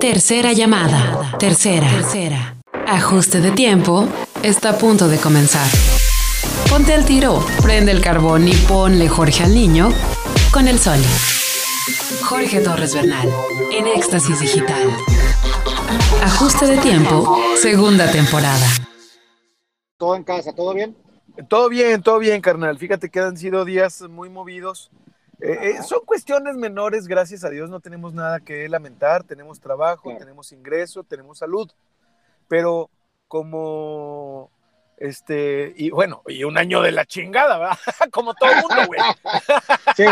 Tercera llamada. Tercera. Tercera. Ajuste de tiempo. Está a punto de comenzar. Ponte al tiro, prende el carbón y ponle Jorge al niño con el sol. Jorge Torres Bernal, en Éxtasis Digital. Ajuste de tiempo, segunda temporada. ¿Todo en casa? ¿Todo bien? Todo bien, todo bien, carnal. Fíjate que han sido días muy movidos. Eh, eh, son cuestiones menores, gracias a Dios, no tenemos nada que lamentar. Tenemos trabajo, tenemos ingreso, tenemos salud. Pero como este, y bueno, y un año de la chingada, ¿verdad? Como todo el mundo, güey. Sí.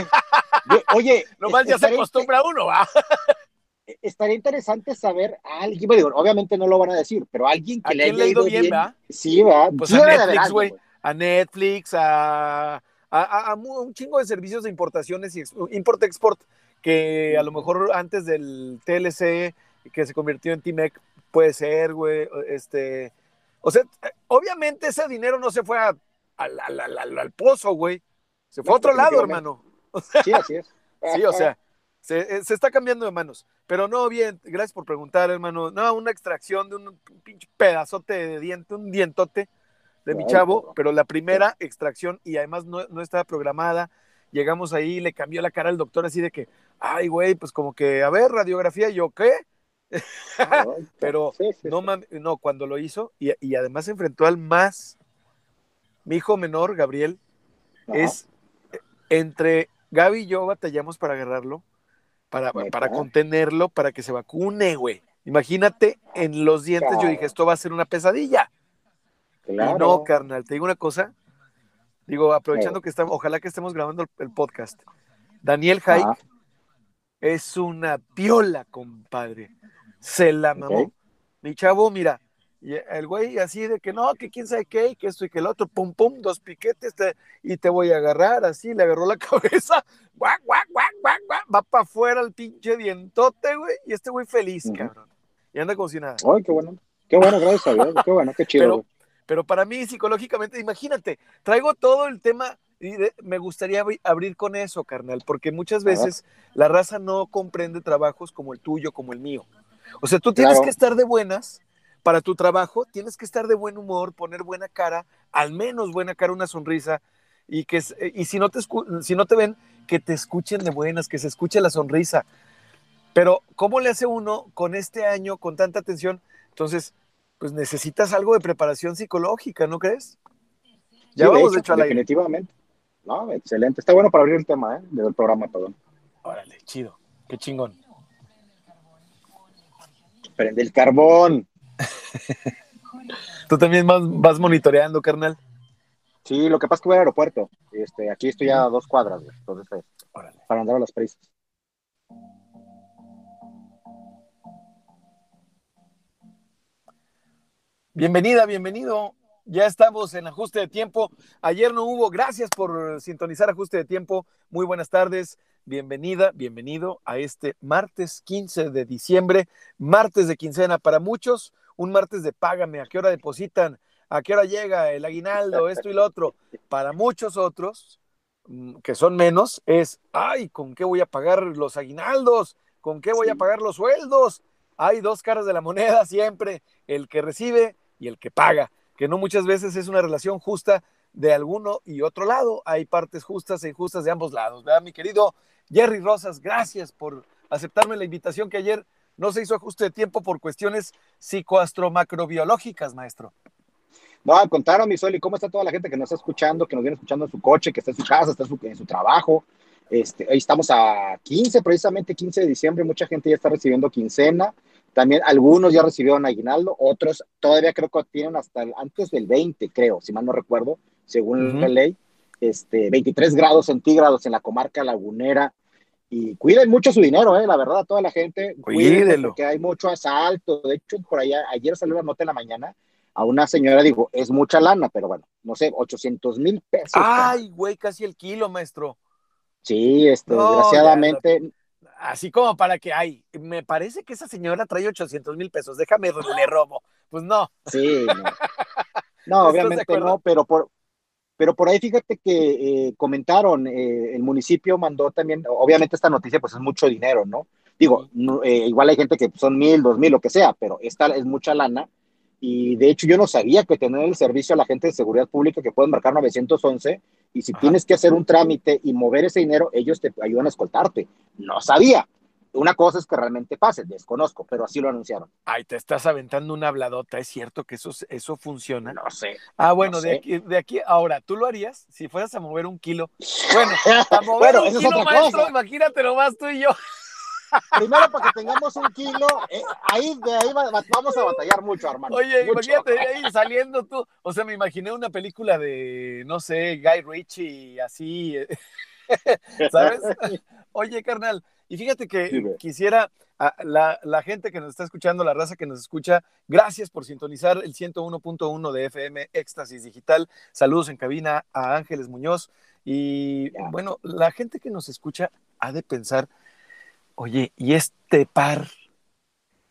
Oye, nomás ya se acostumbra uno, ¿va? Estaría interesante saber a alguien, bueno, obviamente no lo van a decir, pero alguien que le haya ido bien, ¿va? Sí, va. Pues a, Netflix, güey, a Netflix, a, a, un chingo de servicios de importaciones y import-export que a lo mejor antes del TLC que se convirtió en TMEC puede ser, güey, este, o sea, obviamente ese dinero no se fue al pozo, güey. Se fue a otro lado, hermano. sí, así es. sí, o sea, se, se, está cambiando de manos. Pero no, bien, gracias por preguntar, hermano. No, una extracción de un pinche pedazote de diente, un dientote de mi chavo, pero la primera extracción y además no, no estaba programada. Llegamos ahí, le cambió la cara al doctor así de que, ay, güey, pues como que, a ver, radiografía, yo, ¿qué? Pero no, no, cuando lo hizo, y, además se enfrentó al más, mi hijo menor, Gabriel, es entre Gaby y yo batallamos para agarrarlo, para, para contenerlo, para que se vacune, güey. Imagínate, en los dientes yo dije, esto va a ser una pesadilla. Y no, carnal, te digo una cosa. Digo, aprovechando que estamos, ojalá que estemos grabando el, podcast. Daniel Haik es una piola, compadre se la mamó. Mi chavo, mira, el güey así de que no, que quién sabe qué, que esto y que el otro, pum, pum, dos piquetes y te voy a agarrar, así, le agarró la cabeza, guac, guac, guac, guac, va para afuera el pinche dientote, güey, y este güey feliz, cabrón. Y anda como si nada. Ay, qué bueno, qué bueno, gracias a Dios, qué bueno, qué chido. Pero, pero para mí, psicológicamente, imagínate, traigo todo el tema y me gustaría abrir con eso, carnal, porque muchas veces la raza no comprende trabajos como el tuyo, como el mío. O sea, tú tienes que estar de buenas para tu trabajo, tienes que estar de buen humor, poner buena cara, al menos buena cara, una sonrisa, y que y si no te si no te ven, que te escuchen de buenas, que se escuche la sonrisa. Pero ¿cómo le hace uno con este año con tanta atención? Entonces, pues necesitas algo de preparación psicológica, ¿no crees? Ya vamos de hecho, definitivamente. No, excelente. Está bueno para abrir el tema, ¿eh? Del programa, perdón. Órale, chido. Qué chingón. Prende el carbón. ¿Tú también vas, monitoreando, carnal? Sí, lo que pasa es que voy al aeropuerto. Este, aquí estoy a dos cuadras, entonces, eh, para andar a las prisas. Bienvenida, bienvenido. Ya estamos en ajuste de tiempo. Ayer no hubo. Gracias por sintonizar ajuste de tiempo. Muy buenas tardes bienvenida, bienvenido a este martes 15 de diciembre, martes de quincena para muchos, un martes de págame, a qué hora depositan, a qué hora llega el aguinaldo, esto y lo otro. Para muchos otros, mm, que son menos, es, ay, ¿con qué voy a pagar los aguinaldos? ¿Con qué voy a pagar los sueldos? Hay dos caras de la moneda siempre, el que recibe y el que paga, que no muchas veces es una relación justa de alguno y otro lado. Hay partes justas e injustas de ambos lados, ¿verdad, mi querido Jerry Rosas, gracias por aceptarme la invitación que ayer no se hizo ajuste de tiempo por cuestiones psicoastromacrobiológicas, maestro. No, contaron, mi Sol, y cómo está toda la gente que nos está escuchando, que nos viene escuchando en su coche, que está en su casa, está en su, trabajo. Este, ahí estamos a 15, precisamente 15 de diciembre, mucha gente ya está recibiendo quincena. También algunos ya recibieron aguinaldo, otros todavía creo que tienen hasta antes del 20, creo, si mal no recuerdo, según la ley este, 23 grados centígrados en la comarca lagunera. Y cuiden mucho su dinero, eh, la verdad, toda la gente. Cuídenlo. Porque hay mucho asalto. De hecho, por allá, ayer salió la nota en la mañana a una señora, digo, es mucha lana, pero bueno, no sé, 800 mil pesos. Ay, güey, casi el kilo, maestro. Sí, este, desgraciadamente. Así como para que, ay, me parece que esa señora trae 800 mil pesos, déjame, le robo. Pues no. Sí, no. No, obviamente no, pero por, pero por ahí fíjate que eh, comentaron, eh, el municipio mandó también, obviamente esta noticia pues es mucho dinero, ¿no? Digo, eh, igual hay gente que son mil, dos mil, lo que sea, pero esta es mucha lana. Y de hecho yo no sabía que tener el servicio a la gente de seguridad pública que pueden marcar 911 y si tienes que hacer un trámite y mover ese dinero, ellos te ayudan a escoltarte. No sabía. Una cosa es que realmente pase, desconozco, pero así lo anunciaron. Ay, te estás aventando una habladota, ¿es cierto que eso, eso funciona? No sé. Ah, bueno, de, Aquí, de aquí, ahora, ¿tú lo harías si fueras a mover un kilo? Bueno, a mover un kilo, maestro, imagínate nomás tú y yo. Primero, para que tengamos un kilo, eh, ahí de ahí vamos a batallar mucho, hermano. Oye, imagínate ahí saliendo tú. O sea, me imaginé una película de, no sé, Guy Ritchie, así. ¿Sabes? Oye, carnal, y fíjate que quisiera, a la, la, gente que nos está escuchando, la raza que nos escucha, gracias por sintonizar el 101.1 de FM Éxtasis Digital. Saludos en cabina a Ángeles Muñoz. Y bueno, la gente que nos escucha ha de pensar, oye, ¿y este par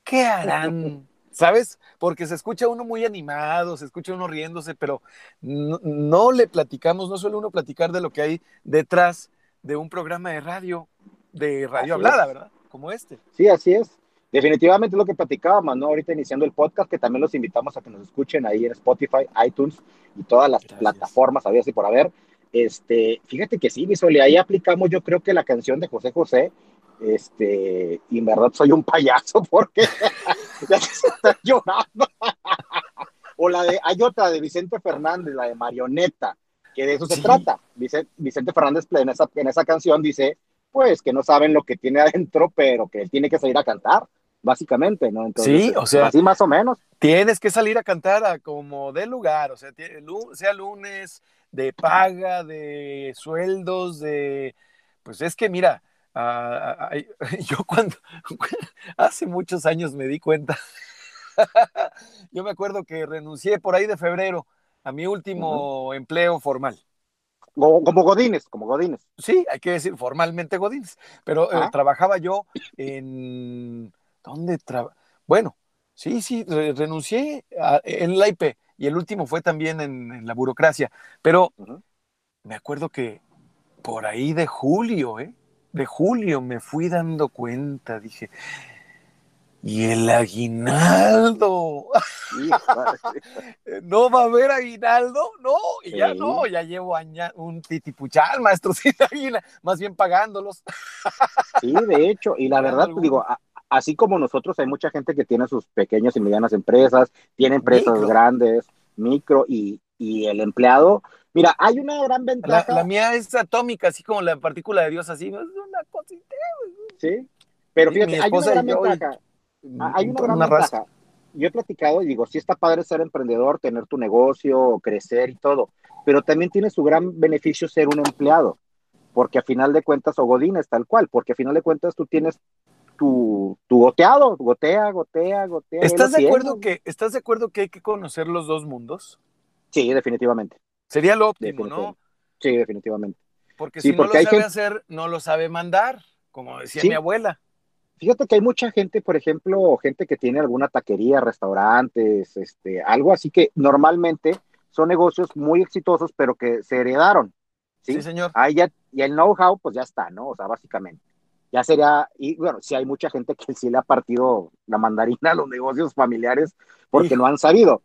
qué harán? ¿Sabes? Porque se escucha uno muy animado, se escucha uno riéndose, pero no, no, le platicamos, no suele uno platicar de lo que hay detrás de un programa de radio, de radio hablada, ¿verdad? Como este. Sí, así es. Definitivamente es lo que platicábamos, ¿no? Ahorita iniciando el podcast, que también los invitamos a que nos escuchen ahí en Spotify, iTunes y todas las Gracias. plataformas, había así por haber. Este, fíjate que sí, Visoli, ahí aplicamos yo creo que la canción de José José, este, y en verdad soy un payaso porque ya se está llorando. o la de, hay otra de Vicente Fernández, la de Marioneta, que de eso se trata. Vicente, Vicente Fernández en esa, en esa canción dice, pues que no saben lo que tiene adentro, pero que él tiene que salir a cantar, básicamente, ¿no? Entonces, sí, o sea, así más o menos. Tienes que salir a cantar a como de lugar, o sea, sea lunes, de paga, de sueldos, de... Pues es que mira, uh, yo cuando, hace muchos años me di cuenta, yo me acuerdo que renuncié por ahí de febrero a mi último uh -huh. empleo formal. Como Godines, como Godines. Sí, hay que decir formalmente Godines, pero eh, trabajaba yo en... ¿Dónde trabajaba? Bueno, sí, sí, re renuncié a, en la IP y el último fue también en, en la burocracia, pero uh -huh. me acuerdo que por ahí de julio, ¿eh? De julio me fui dando cuenta, dije, y el aguinaldo. no va a haber aguinaldo, no, y sí. ya no, ya llevo un titipuchal, maestro, sin aguinaldo, más bien pagándolos. sí, de hecho, y la verdad, digo, así como nosotros, hay mucha gente que tiene sus pequeñas y medianas empresas, tiene empresas micro. grandes, micro, y, y, el empleado, mira, hay una gran ventaja. La, la, mía es atómica, así como la partícula de Dios, así, es una cosita. Sí, pero fíjate, hay una gran ventaja. Hay una gran una ventaja. Yo he platicado y digo, sí está padre ser emprendedor, tener tu negocio, crecer y todo, pero también tiene su gran beneficio ser un empleado, porque a final de cuentas, o godines tal cual, porque a final de cuentas tú tienes tu, tu goteado, gotea, gotea, gotea. ¿Estás de, acuerdo que, ¿Estás de acuerdo que hay que conocer los dos mundos? Sí, definitivamente. Sería lo óptimo, ¿no? Sí, definitivamente. Porque sí, si porque no lo sabe gente... hacer, no lo sabe mandar, como decía sí. mi abuela. Fíjate que hay mucha gente, por ejemplo, gente que tiene alguna taquería, restaurantes, este, algo así que normalmente son negocios muy exitosos, pero que se heredaron. Sí, sí señor. Ahí ya, y el know-how, pues ya está, ¿no? O sea, básicamente. Ya sería, y bueno, sí hay mucha gente que sí le ha partido la mandarina a los negocios familiares porque sí. no han sabido.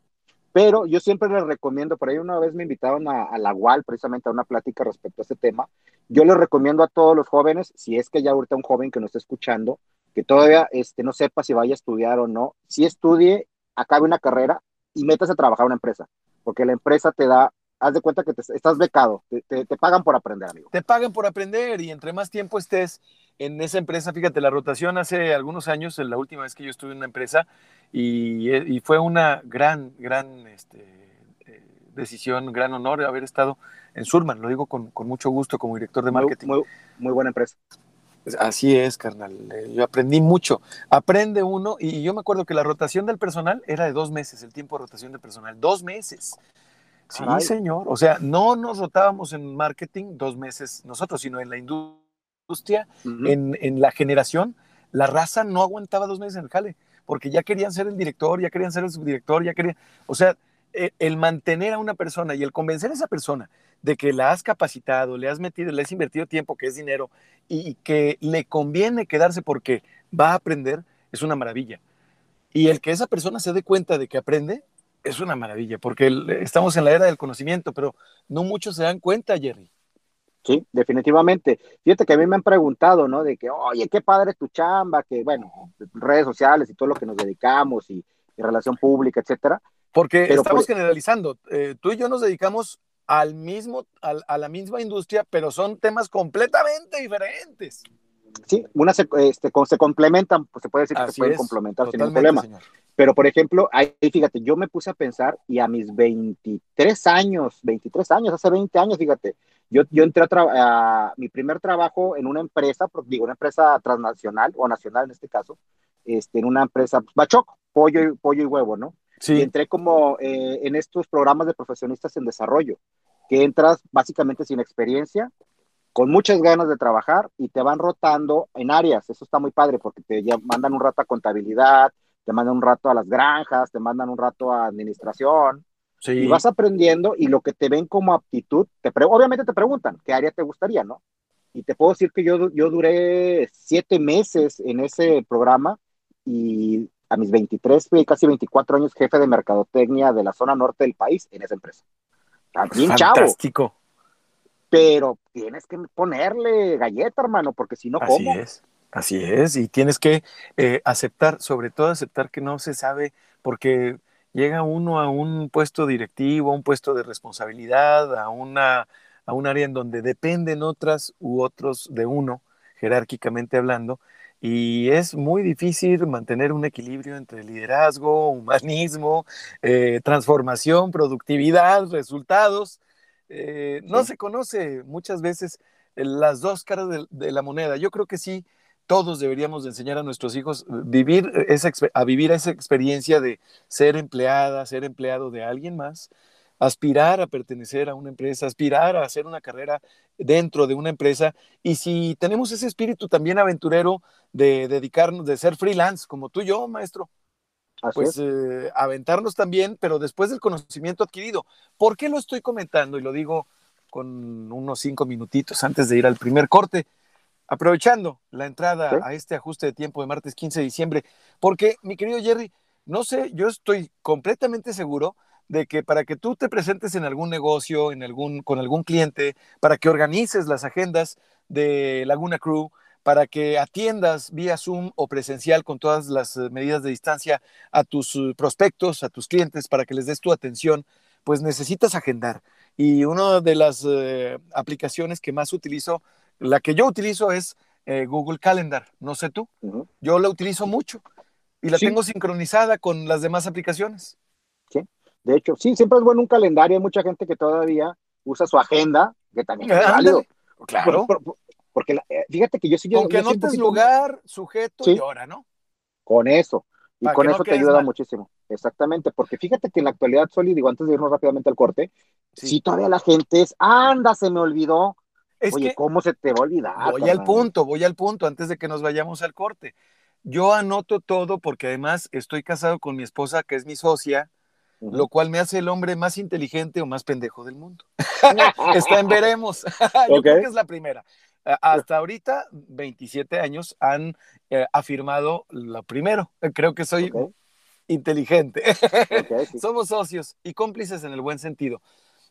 Pero yo siempre les recomiendo, por ahí una vez me invitaron a, la UAL precisamente a una plática respecto a este tema. Yo les recomiendo a todos los jóvenes, si es que ya ahorita un joven que nos está escuchando, que todavía este, no sepa si vaya a estudiar o no, si estudie, acabe una carrera y metas a trabajar en una empresa, porque la empresa te da, haz de cuenta que te, estás becado, te, te, te, pagan por aprender, amigo. Te pagan por aprender y entre más tiempo estés en esa empresa, fíjate, la rotación hace algunos años, la última vez que yo estuve en una empresa, y, y fue una gran, gran este, eh, decisión, gran honor haber estado en Surman, lo digo con, con mucho gusto como director de marketing. Muy, muy, muy buena empresa. Así es, carnal. Eh, yo aprendí mucho. Aprende uno, y yo me acuerdo que la rotación del personal era de dos meses, el tiempo de rotación del personal. Dos meses. Sí, señor. O sea, no nos rotábamos en marketing dos meses nosotros, sino en la industria, uh -huh. en, en, la generación. La raza no aguantaba dos meses en el jale, porque ya querían ser el director, ya querían ser el subdirector, ya querían. O sea, el, el mantener a una persona y el convencer a esa persona de que la has capacitado, le has metido, le has invertido tiempo, que es dinero, y que le conviene quedarse porque va a aprender, es una maravilla. Y el que esa persona se dé cuenta de que aprende, es una maravilla, porque estamos en la era del conocimiento, pero no muchos se dan cuenta, Jerry. Sí, definitivamente. Fíjate que a mí me han preguntado, ¿no? De que, oye, qué padre tu chamba, que, bueno, redes sociales y todo lo que nos dedicamos y, relación pública, etcétera. Porque estamos generalizando. Eh, tú y yo nos dedicamos al mismo, a la misma industria, pero son temas completamente diferentes. Sí, una se, este, se complementan, pues se puede decir que se pueden complementar sin ningún problema. Pero, por ejemplo, ahí fíjate, yo me puse a pensar y a mis 23 años, 23 años, hace 20 años, fíjate, yo, yo entré a, mi primer trabajo en una empresa, digo, una empresa transnacional o nacional en este caso, este, en una empresa, pues, Bachoc, pollo y, pollo y huevo, ¿no? Sí. Y entré como eh, en estos programas de profesionistas en desarrollo, que entras básicamente sin experiencia, con muchas ganas de trabajar y te van rotando en áreas. Eso está muy padre porque te mandan un rato a contabilidad, te mandan un rato a las granjas, te mandan un rato a administración. Y vas aprendiendo y lo que te ven como aptitud, te obviamente te preguntan qué área te gustaría, ¿no? Y te puedo decir que yo, yo duré siete meses en ese programa y a mis 23, casi 24 años jefe de mercadotecnia de la zona norte del país en esa empresa. Bien Fantástico. Pero tienes que ponerle galleta, hermano, porque si no, ¿cómo? Así es. Así es, y tienes que eh, aceptar, sobre todo aceptar que no se sabe, porque llega uno a un puesto directivo, a un puesto de responsabilidad, a, una, a un área en donde dependen otras u otros de uno, jerárquicamente hablando, y es muy difícil mantener un equilibrio entre liderazgo, humanismo, eh, transformación, productividad, resultados. Eh, no se conoce muchas veces las dos caras de, la moneda. Yo creo que sí, todos deberíamos enseñar a nuestros hijos eh, vivir esa, a vivir esa experiencia de ser empleada, ser empleado de alguien más, aspirar a pertenecer a una empresa, aspirar a hacer una carrera dentro de una empresa. Y si tenemos ese espíritu también aventurero de dedicarnos, de ser freelance, como tú y yo, maestro, pues eh, aventarnos también, pero después del conocimiento adquirido. ¿Por qué lo estoy comentando? Y lo digo con unos cinco minutitos antes de ir al primer corte. Aprovechando la entrada a este ajuste de tiempo de martes 15 de diciembre, porque mi querido Jerry, no sé, yo estoy completamente seguro de que para que tú te presentes en algún negocio, en algún, con algún cliente, para que organices las agendas de Laguna Crew, para que atiendas vía Zoom o presencial con todas las eh, medidas de distancia a tus eh, prospectos, a tus clientes, para que les des tu atención, pues necesitas agendar. Y una de las eh, aplicaciones que más utilizo, la que yo utilizo es Google Calendar, no sé tú, yo la utilizo mucho y la tengo sincronizada con las demás aplicaciones. Sí. De hecho, sí, siempre es bueno un calendario. Hay mucha gente que todavía usa su agenda, que también es válido. Claro. Porque eh, fíjate que yo sí. Con que anotes lugar, sujeto y hora, ¿no? Con eso. Y con eso te ayuda muchísimo. Exactamente. Porque fíjate que en la actualidad, Soli, digo, antes de irnos rápidamente al corte, si todavía la gente es, anda, se me olvidó. Oye, ¿cómo se te va a olvidar? Voy al punto, voy al punto, antes de que nos vayamos al corte. Yo anoto todo porque además estoy casado con mi esposa, que es mi socia, lo cual me hace el hombre más inteligente o más pendejo del mundo. Está en veremos. Yo creo que es la primera. Hasta ahorita, 27 años han eh, afirmado lo primero. Creo que soy inteligente. Somos socios y cómplices en el buen sentido.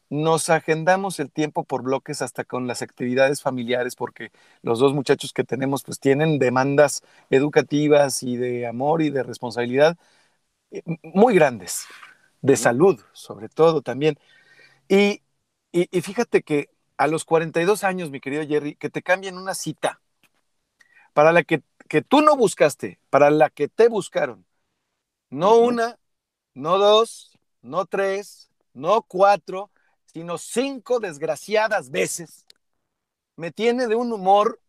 Nos agendamos el tiempo por bloques hasta con las actividades familiares porque los dos muchachos que tenemos pues tienen demandas educativas y de amor y de responsabilidad eh, muy grandes de salud, sobre todo también. Y, fíjate que a los 42 años, mi querido Jerry, que te cambien una cita para la que, que tú no buscaste, para la que te buscaron. No una, no dos, no tres, no cuatro, sino cinco desgraciadas veces. Me tiene de un humor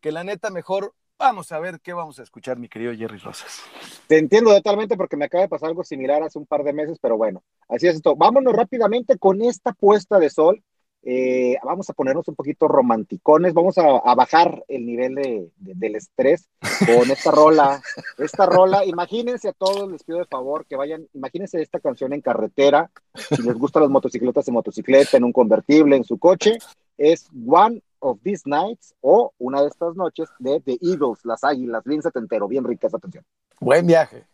que la neta mejor Vamos a ver qué vamos a escuchar, mi querido Jerry Rosas. Te entiendo totalmente porque me acaba de pasar algo similar hace un par de meses, pero bueno, así es esto. Vámonos rápidamente con esta puesta de sol. Eh, vamos a ponernos un poquito romanticones, vamos a, bajar el nivel de, del estrés con esta rola. Esta rola, imagínense a todos, les pido de favor que vayan, imagínense esta canción en carretera, si les gustan las motocicletas en motocicleta, en un convertible, en su coche, es One of These Nights o Una de estas noches de The Eagles, las águilas, bien setentero, bien rica esa canción. Buen viaje.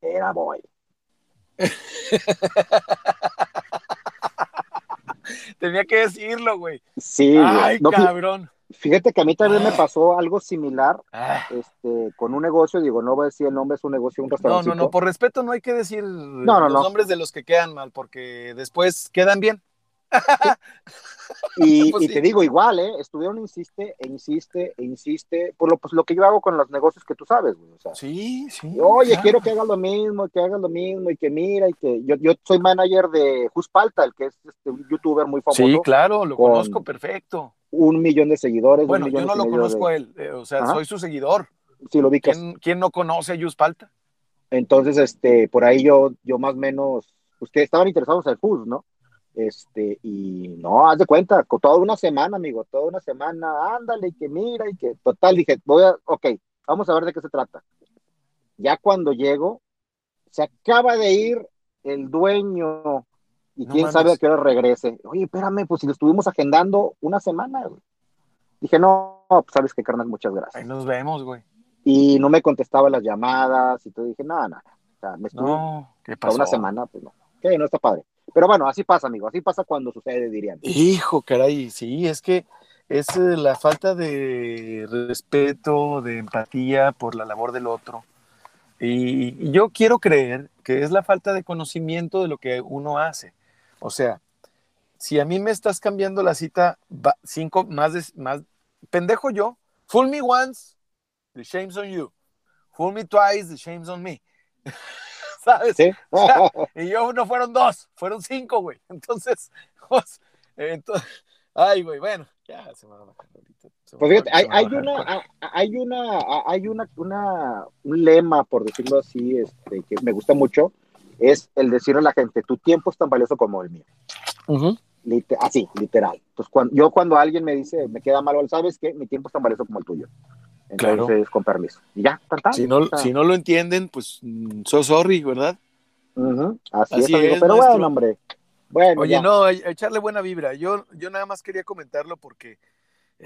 Era boy. Tenía que decirlo, güey. Sí, Ay, cabrón. Fíjate que a mí también me Ah. pasó algo similar Ah. este, con un negocio, digo, no voy a decir el nombre, es un negocio, un No, restaurante. no, no, por respeto no hay que decir no, los no. nombres de los que quedan mal, porque después quedan bien. Y, Pues y sí. te digo igual, ¿eh? Estuvieron, insiste, e insiste, e insiste, por lo, pues, lo que yo hago con los negocios que tú sabes, güey. O sea, Sí, sí. oye, claro. quiero que hagas lo mismo, que hagas lo mismo, y que mira, y que yo, yo soy manager de Juspalta, el que es este, un youtuber muy famoso, Sí, claro, lo con- conozco perfecto. un millón de seguidores. Bueno, yo no lo conozco de- él, eh, o sea, Ajá. soy su seguidor. Sí, lo ubicas. ¿Quién, quién no conoce a Yus Palta? Entonces, este, por ahí yo, yo más o menos, ustedes estaban interesados en Fus, ¿no? Este, y no, haz de cuenta, con toda una semana, amigo, toda una semana, ándale, y que mira, y que, total, dije, voy a, ok, vamos a ver de qué se trata. Ya cuando llego, se acaba de ir el dueño, y No quién mames. sabe a qué hora regrese. Oye, espérame, pues si lo estuvimos agendando una semana, güey. Dije, no, pues sabes que carnal, muchas gracias. Ahí nos vemos, güey. Y no me contestaba las llamadas, y todo, dije, nada, nada, o sea, me estuve No, ¿qué pasó? una semana, pues no. Que no está padre. Pero bueno, así pasa, amigo. Así pasa cuando sucede, dirían. Hijo, caray, sí, es que es eh, la falta de respeto, de empatía por la labor del otro. Y, yo quiero creer que es la falta de conocimiento de lo que uno hace. O sea, si a mí me estás cambiando la cita cinco más más pendejo yo, fool me once, the shame's on you. Fool me twice, the shame's on me. ¿Sabes? ¿Sí? O sea, y yo no fueron dos, fueron cinco, güey. Entonces, pues, entonces, ay, güey, bueno, ya se me va a bajar ahorita. Pues fíjate, hay, hay una, hay una, hay una, una, un lema, por decirlo así, este, que me gusta mucho, es el decirle a la gente, tu tiempo es tan valioso como el mío. Así, literal. Entonces, cuando, yo cuando alguien me dice, me queda mal, ¿sabes qué? Mi tiempo es tan valioso como el tuyo. Entonces, Claro. con permiso. Y ya, tan, tan. Si no, O sea, si no lo entienden, pues, mm, so sorry, ¿verdad? así, Así es, amigo. es, Pero bueno, hombre. Bueno, Oye, ya. no, e- echarle buena vibra. Yo, yo nada más quería comentarlo porque,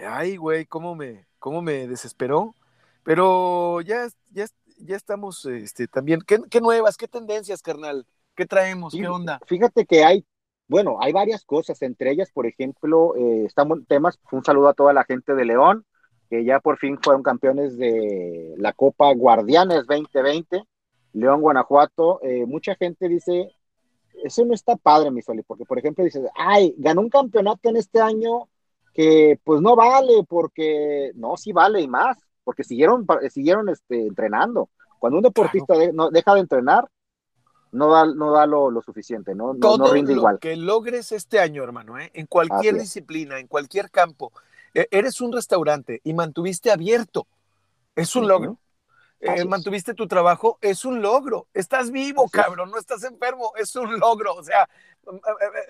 ay, güey, cómo me, cómo me desesperó. Pero ya, ya, ya estamos, este, también. ¿Qué, qué nuevas, qué tendencias, carnal? ¿Qué traemos? Sí, ¿Qué onda? Fíjate que hay, bueno, hay varias cosas, entre ellas, por ejemplo, eh, estamos temas, un saludo a toda la gente de León, que ya por fin fueron campeones de la Copa Guardianes 2020, León, Guanajuato, eh, mucha gente dice, eso no está padre, mi Soli, porque por ejemplo dices, ay, ganó un campeonato en este año que pues no vale, porque no, sí vale y más, porque siguieron, siguieron este, entrenando. Cuando un deportista de- no, deja de entrenar, no da, no da lo, lo suficiente, ¿no? No, Todo no rinde lo igual. que logres este año, hermano, ¿eh? en cualquier disciplina, en cualquier campo, eres un restaurante y mantuviste abierto, es un logro. Eh, mantuviste tu trabajo, es un logro. Estás vivo, Así cabrón, no estás enfermo, es un logro. O sea, eh,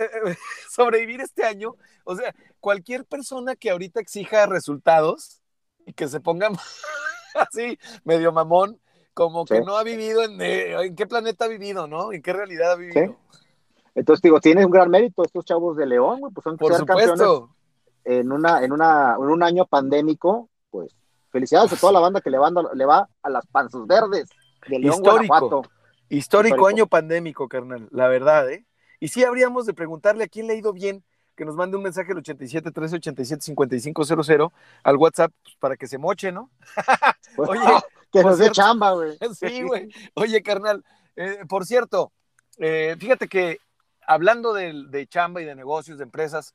eh, eh, sobrevivir este año, o sea, cualquier persona que ahorita exija resultados y que se ponga así, medio mamón, como que Sí. no ha vivido en, en qué planeta ha vivido, ¿no? ¿En qué realidad ha vivido? Entonces, digo, tiene un gran mérito estos chavos de León, güey, pues son Por ser campeones supuesto. En, una, en, una, en un año pandémico, pues felicidades a toda la banda que le, va, le va a las panzas verdes de León, Histórico. Guanajuato. Histórico, Histórico. año pandémico, carnal, la verdad, ¿eh? Y sí habríamos de preguntarle a quién le ha ido bien, que nos mande un mensaje al 87 13 87 5500 al WhatsApp pues, para que se moche, ¿no? Oye, que nos dé chamba, güey. Sí, güey. Oye, carnal, eh, por cierto, eh, fíjate que hablando de, de chamba y de negocios, de empresas,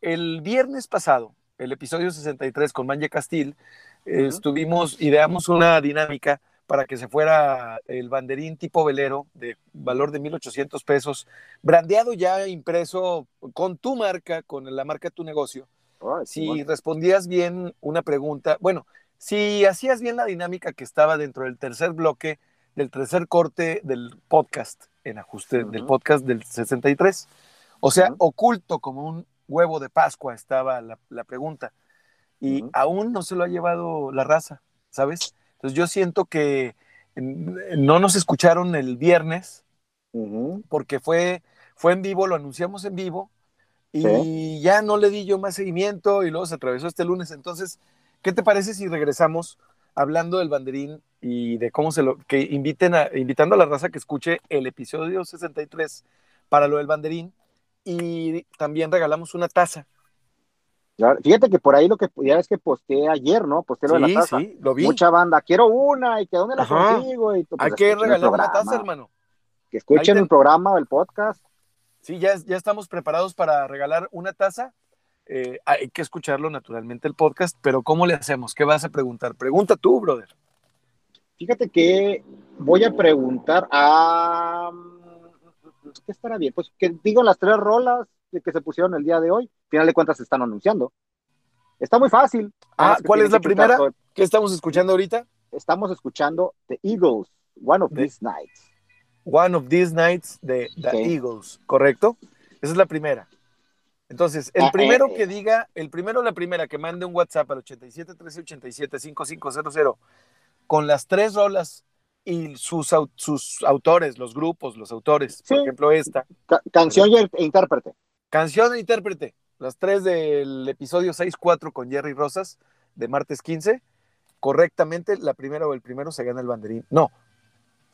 el viernes pasado, el episodio 63 con Manje Castil, estuvimos, ideamos una dinámica para que se fuera el banderín tipo velero de valor de 1.800 pesos, brandeado ya impreso con tu marca, con la marca de tu negocio. Si respondías bien una pregunta, bueno, si hacías bien la dinámica que estaba dentro del tercer bloque, del tercer corte del podcast, en ajuste del podcast del 63. O sea, oculto como un huevo de Pascua estaba la, la pregunta. Y aún no se lo ha llevado la raza, ¿sabes? Entonces yo siento que no nos escucharon el viernes porque fue, fue en vivo, lo anunciamos en vivo Y ya no le di yo más seguimiento y luego se atravesó este lunes. Entonces, ¿qué te parece si regresamos hablando del banderín y de cómo se lo, que inviten a, invitando a la raza que escuche el episodio 63 para lo del banderín y también regalamos una taza. Fíjate que por ahí lo que ya es que posteé ayer, ¿no? Posteé lo de la taza. Sí, lo vi. Mucha banda, quiero una y que dónde la consigo. Y, pues, Hay que regalar una taza, hermano. Que escuchen el programa, el podcast. Sí, ya, ya estamos preparados para regalar una taza. Eh, hay que escucharlo naturalmente el podcast, pero ¿cómo le hacemos? ¿Qué vas a preguntar? Pregunta tú, brother. Fíjate que voy a preguntar a ¿qué estará bien? Pues que digo las tres rolas que se pusieron el día de hoy, al final de cuentas se están anunciando. Está muy fácil. Ah, ¿cuál es la primera? ¿Qué estamos escuchando ahorita? Estamos escuchando The Eagles, One of These Nights. One of These Nights de The Eagles, ¿correcto? Esa es la primera. Entonces, el ah, primero eh, que diga, el primero o la primera que mande un WhatsApp al 87 13 87 5500 con las tres rolas y sus, sus autores, los grupos, los autores, por ejemplo esta. canción e intérprete. Canción e intérprete, las tres del episodio 6-4 con Jerry Rosas de martes 15, correctamente la primera o el primero se gana el banderín. No,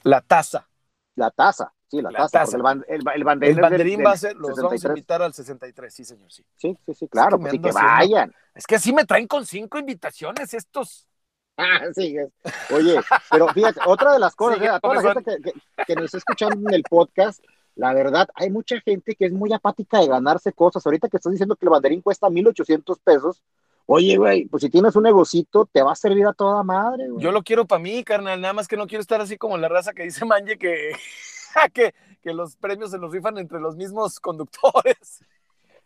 la taza. La taza, sí, la, taza. El, banderín, va a ser, los vamos a invitar al 63, sí, señor, sí. Sí, sí, sí, claro, que, que vayan. Es que así me traen con cinco invitaciones estos sí, oye, pero fíjate, otra de las cosas, a toda la gente que, nos está escuchando en el podcast, la verdad, hay mucha gente que es muy apática de ganarse cosas. Ahorita que estás diciendo que el banderín cuesta 1800 pesos, oye, güey, pues si tienes un negocito, te va a servir a toda madre, Yo lo quiero para mí, carnal, nada más que no quiero estar así como la raza que dice Manje que, que, que los premios se los rifan entre los mismos conductores.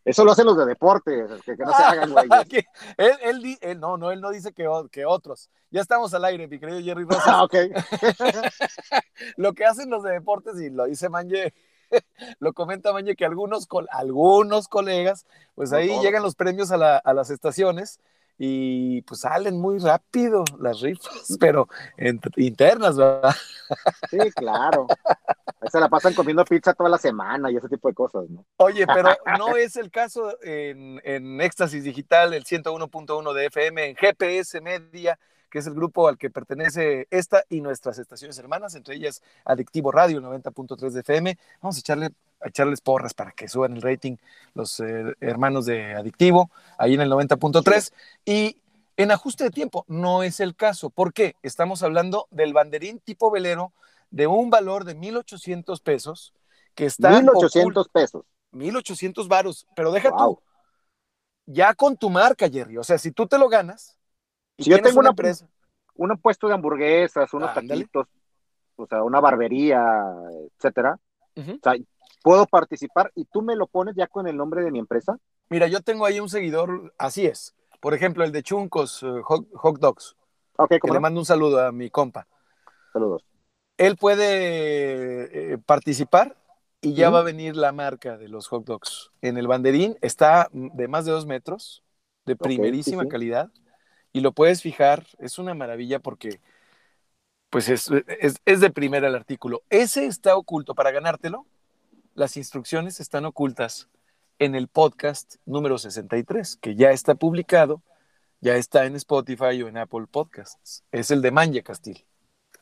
Eso lo hacen los de deporte, que, no se hagan, güey. él, él, no, no, él no dice que, que, otros. Ya estamos al aire, mi querido Jerry Rosas. Ah, ok. lo que hacen los de deportes, y lo dice Manje, lo comenta Manje, que algunos, algunos colegas, pues ahí llegan los premios a, a las estaciones y pues salen muy rápido las rifas, pero internas, ¿verdad? Sí, claro. Se la pasan comiendo pizza toda la semana y ese tipo de cosas, ¿no? Oye, pero no es el caso en, en Éxtasis Digital, el 101.1 de FM, en GPS Media, que es el grupo al que pertenece esta y nuestras estaciones hermanas, entre ellas Adictivo Radio 90.3 de FM. Vamos a echarle a echarles porras para que suban el rating los eh, hermanos de Adictivo, ahí en el 90.3. Y en ajuste de tiempo no es el caso. ¿Por qué? Estamos hablando del banderín tipo velero de un valor de 1.800 pesos que está... 1.800 pesos. 1.800 varos, pero deja tú. Ya con tu marca, Jerry. O sea, si tú te lo ganas... Y si yo tengo una, empresa... Un puesto de hamburguesas, unos taquitos, o sea, una barbería, etcétera. o sea, puedo participar y tú me lo pones ya con el nombre de mi empresa. Mira, yo tengo ahí un seguidor, así es. Por ejemplo, el de Chuncos eh, hot, Dogs. Ok, que le mando un saludo a mi compa. Saludos. Él puede eh, participar y ya va a venir la marca de los hot dogs. En el banderín está de más de dos metros, de primerísima calidad, y lo puedes fijar. Es una maravilla porque pues es, es de primera el artículo. Ese está oculto para ganártelo las instrucciones están ocultas en el podcast número 63, que ya está publicado, ya está en Spotify o en Apple Podcasts. Es el de Manje Castil.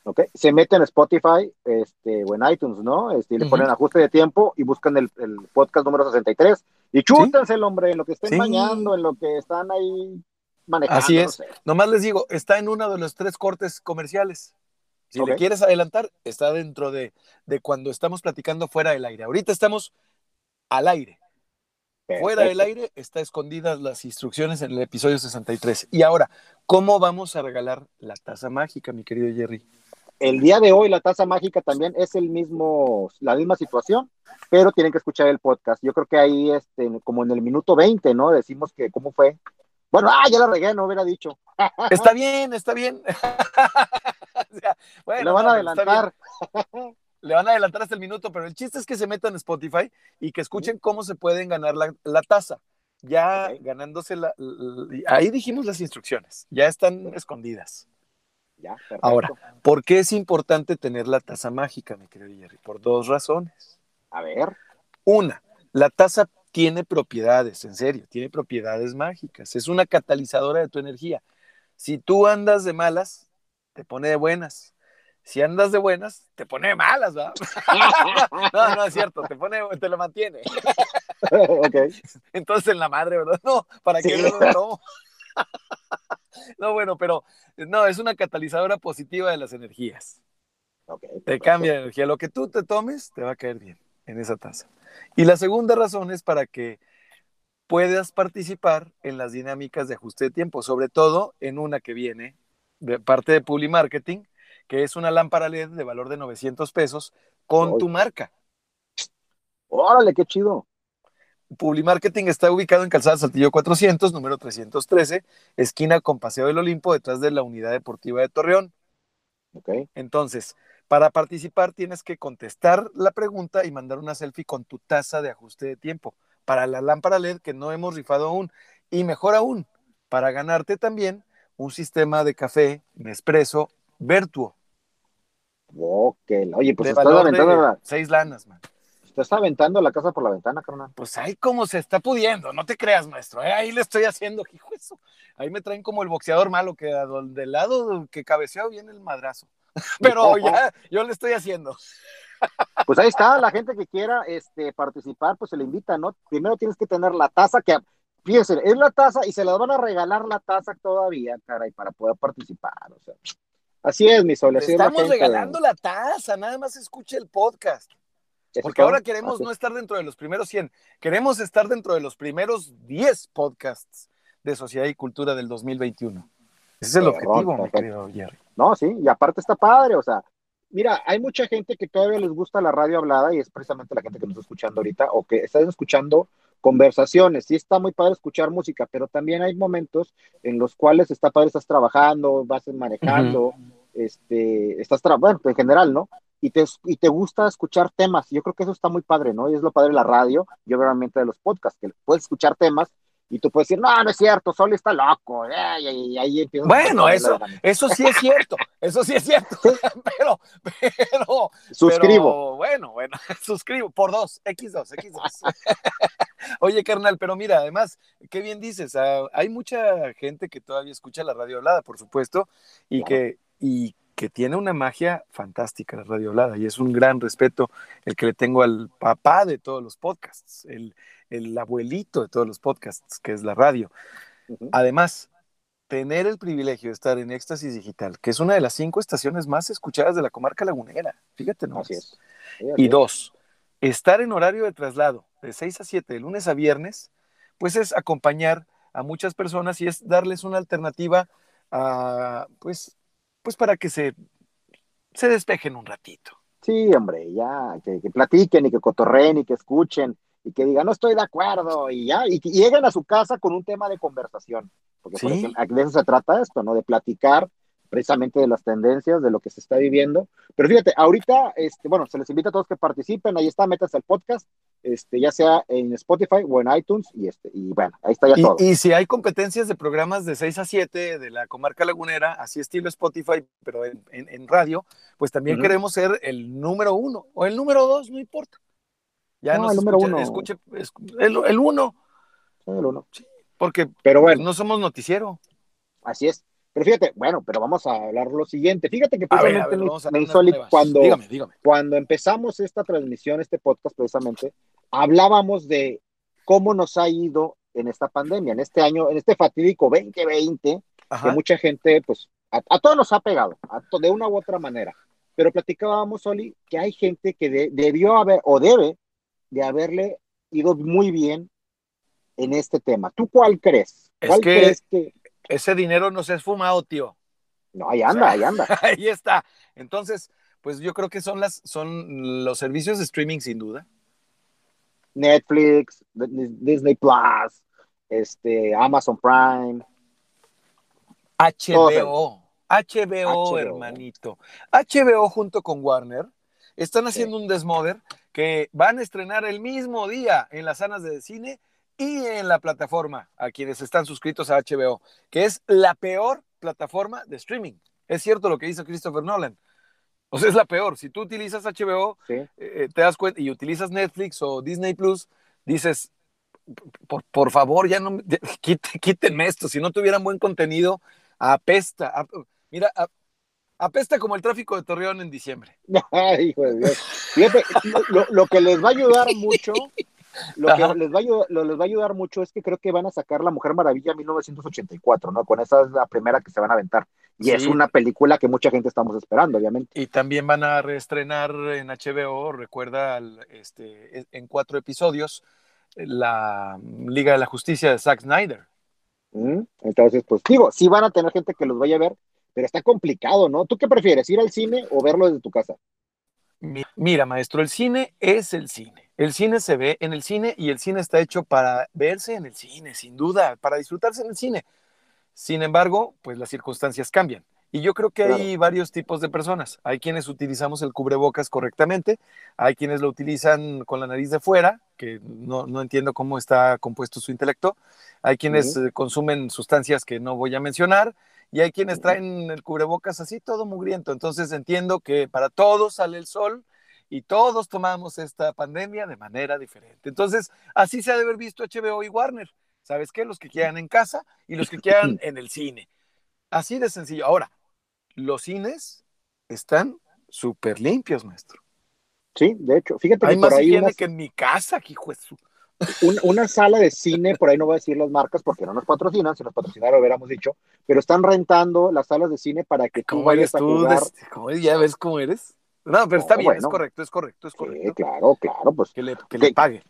Ok, se mete en Spotify este, o en iTunes, ¿no? Este, le ponen ajuste de tiempo y buscan el, podcast número 63 y chútense el hombre en lo que estén bañando, en lo que están ahí manejando. Así es. Nomás les digo, está en uno de los tres cortes comerciales. Si le quieres adelantar, está dentro de, cuando estamos platicando fuera del aire. Ahorita estamos al aire. Fuera del aire está escondidas las instrucciones en el episodio 63. Y ahora, ¿cómo vamos a regalar la taza mágica, mi querido Jerry? El día de hoy la taza mágica también es el mismo, la misma situación, pero tienen que escuchar el podcast. Yo creo que ahí, este, como en el minuto 20, ¿no? Decimos que cómo fue. Bueno, ah, ya la regué, no hubiera dicho. Está bien, está bien. le van a adelantar. Le van a adelantar hasta el minuto, pero el chiste es que se metan en Spotify y que escuchen cómo se pueden ganar la, taza. Ya ganándose la, Ahí dijimos las instrucciones, ya están escondidas. Ya, Ahora, ¿por qué es importante tener la taza mágica, mi querido Jerry? Por dos razones. A ver. Una, la taza tiene propiedades, en serio, tiene propiedades mágicas. Es una catalizadora de tu energía. Si tú andas de malas, te pone de buenas. Si andas de buenas, te pone de malas, ¿verdad? no, no es cierto, te pone, te lo mantiene. okay. Entonces en la madre, ¿verdad? No, ¿para qué lo tomo? no, bueno, pero no, es una catalizadora positiva de las energías. Okay, te cambia la energía. Lo que tú te tomes, te va a caer bien en esa taza. Y la segunda razón es para que puedas participar en las dinámicas de ajuste de tiempo, sobre todo en una que viene de parte de Publi Marketing, que es una lámpara LED de valor de 900 pesos con tu marca. Órale, qué chido. Publi Marketing está ubicado en Calzada Saltillo 400, número 313, esquina con Paseo del Olimpo, detrás de la Unidad Deportiva de Torreón. Ok. Entonces, para participar tienes que contestar la pregunta y mandar una selfie con tu taza de ajuste de tiempo para la lámpara LED que no hemos rifado aún. Y mejor aún, para ganarte también un sistema de café Nespresso Vertuo. Ok, oye, pues estás aventando seis lanas, man. Estás aventando la casa por la ventana, carnal. Pues ahí como se está pudiendo, no te creas, maestro. ¿eh? Ahí le estoy haciendo, hijo eso. Ahí me traen como el boxeador malo que del lado que cabeceó viene el madrazo. Pero ya, yo le estoy haciendo. Pues ahí está, la gente que quiera este, participar, pues se le invita, ¿no? Primero tienes que tener la taza que, fíjense, es la taza y se la van a regalar la taza todavía, caray, para poder participar, o sea. Así es, mi sol. Estamos regalando la taza, nada más escuche el podcast. Porque ahora queremos no estar dentro de los primeros 100, queremos estar dentro de los primeros 10 podcasts de Sociedad y Cultura del 2021. Ese es el objetivo, mi querido Jerry. No, sí, y aparte está padre, o sea, mira, hay mucha gente que todavía les gusta la radio hablada y es precisamente la gente que nos está escuchando ahorita o que están escuchando conversaciones. Sí está muy padre escuchar música, pero también hay momentos en los cuales está padre, estás trabajando, vas manejando, este, estás trabajando, bueno, en general, ¿no? Y te, y te gusta escuchar temas. Yo creo que eso está muy padre, ¿no? Y es lo padre de la radio y obviamente de los podcasts, que puedes escuchar temas y tú puedes decir, no, no es cierto, Sol está loco. Y, ahí bueno, eso, eso sí es cierto, eso sí es cierto. pero, pero. Suscribo. bueno, bueno, suscribo por dos, X2, X2. Oye, carnal, pero mira, además, qué bien dices, ah, hay mucha gente que todavía escucha la radio hablada, por supuesto, y que. Y que tiene una magia fantástica la radio hablada y es un gran respeto el que le tengo al papá de todos los podcasts, el, el abuelito de todos los podcasts, que es la radio. Además, tener el privilegio de estar en Éxtasis Digital, que es una de las cinco estaciones más escuchadas de la comarca lagunera, fíjate, ¿no? Así es. y dos, estar en horario de traslado de 6 a 7, de lunes a viernes, pues es acompañar a muchas personas y es darles una alternativa a, pues, pues para que se, se despejen un ratito. Sí, hombre, ya, que, que platiquen y que cotorreen y que escuchen y que digan, no estoy de acuerdo, y ya, y, lleguen a su casa con un tema de conversación, porque de eso se trata esto, ¿no? De platicar precisamente de las tendencias, de lo que se está viviendo. Pero fíjate, ahorita, este, bueno, se les invita a todos que participen, ahí está, métanse al podcast, este, ya sea en Spotify o en iTunes, y, este, y bueno, ahí está ya todo. Y si hay competencias de programas de 6 a 7 de la comarca lagunera, así estilo Spotify, pero en, en, radio, pues también queremos ser el número uno, o el número dos, no importa. Ya no, el número uno. Escuche, el, el, uno. el uno. Sí, porque pero bueno, no somos noticiero. Así es. Pero fíjate, bueno, pero vamos a hablar lo siguiente. Fíjate que precisamente cuando, cuando empezamos esta transmisión, este podcast precisamente, hablábamos de cómo nos ha ido en esta pandemia, en este año, en este fatídico 2020, que mucha gente, pues, a, todos nos ha pegado, de una u otra manera. Pero platicábamos, Oli, que hay gente que debió haber o debe de haberle ido muy bien en este tema. ¿Tú cuál crees? ¿Cuál que crees que ese dinero no se ha esfumado, tío? No, ahí anda, ahí anda. Ahí está. Entonces, pues yo creo que son las son los servicios de streaming sin duda. Netflix, Disney Plus, este, Amazon Prime. HBO. HBO, hermanito. HBO junto con Warner están haciendo un desmoder que van a estrenar el mismo día en las salas de cine y en la plataforma a quienes están suscritos a HBO, que es la peor plataforma de streaming. Es cierto lo que dice Christopher Nolan. O sea, es la peor. Si tú utilizas HBO, eh, te das cuenta y utilizas Netflix o Disney Plus, dices, por, favor, ya no, quítenme esto, si no tuvieran buen contenido, apesta, mira, apesta como el tráfico de Torreón en diciembre. Ay, hijo de Dios. Fíjate, lo, que les va a ayudar mucho, lo que les va, a ayudar, les va a ayudar mucho es que creo que van a sacar La Mujer Maravilla 1984, ¿no? Con esa es la primera que se van a aventar. Y es una película que mucha gente estamos esperando, obviamente. Y también van a reestrenar en HBO, recuerda, este, en cuatro episodios, la Liga de la Justicia de Zack Snyder. Mm, entonces, pues digo, sí van a tener gente que los vaya a ver, pero está complicado, ¿no? ¿Tú qué prefieres, ir al cine o verlo desde tu casa? Mira, maestro, el cine es el cine. El cine se ve en el cine y el cine está hecho para verse en el cine, sin duda, para disfrutarse en el cine. Sin embargo, pues las circunstancias cambian. Y yo creo que hay varios tipos de personas. Hay quienes utilizamos el cubrebocas correctamente, hay quienes lo utilizan con la nariz de fuera, que no, entiendo cómo está compuesto su intelecto, hay quienes consumen sustancias que no voy a mencionar, y hay quienes traen el cubrebocas así todo mugriento. Entonces entiendo que para todos sale el sol y todos tomamos esta pandemia de manera diferente. Entonces, así se ha de haber visto HBO y Warner. ¿Sabes qué? Los que quedan en casa y los que quedan en el cine. Así de sencillo. Ahora, los cines están súper limpios, maestro. Sí, de hecho, fíjate hay que más por ahí que en mi casa, aquí, juez. Una, sala de cine, por ahí no voy a decir las marcas porque no nos patrocinan, si nos patrocinara lo hubiéramos dicho, pero están rentando las salas de cine para que tú vayas a jugar. ¿Cómo ya ves cómo eres? No, pero está bien, es correcto, es correcto, es correcto. claro, claro, pues. Que le, que le pague.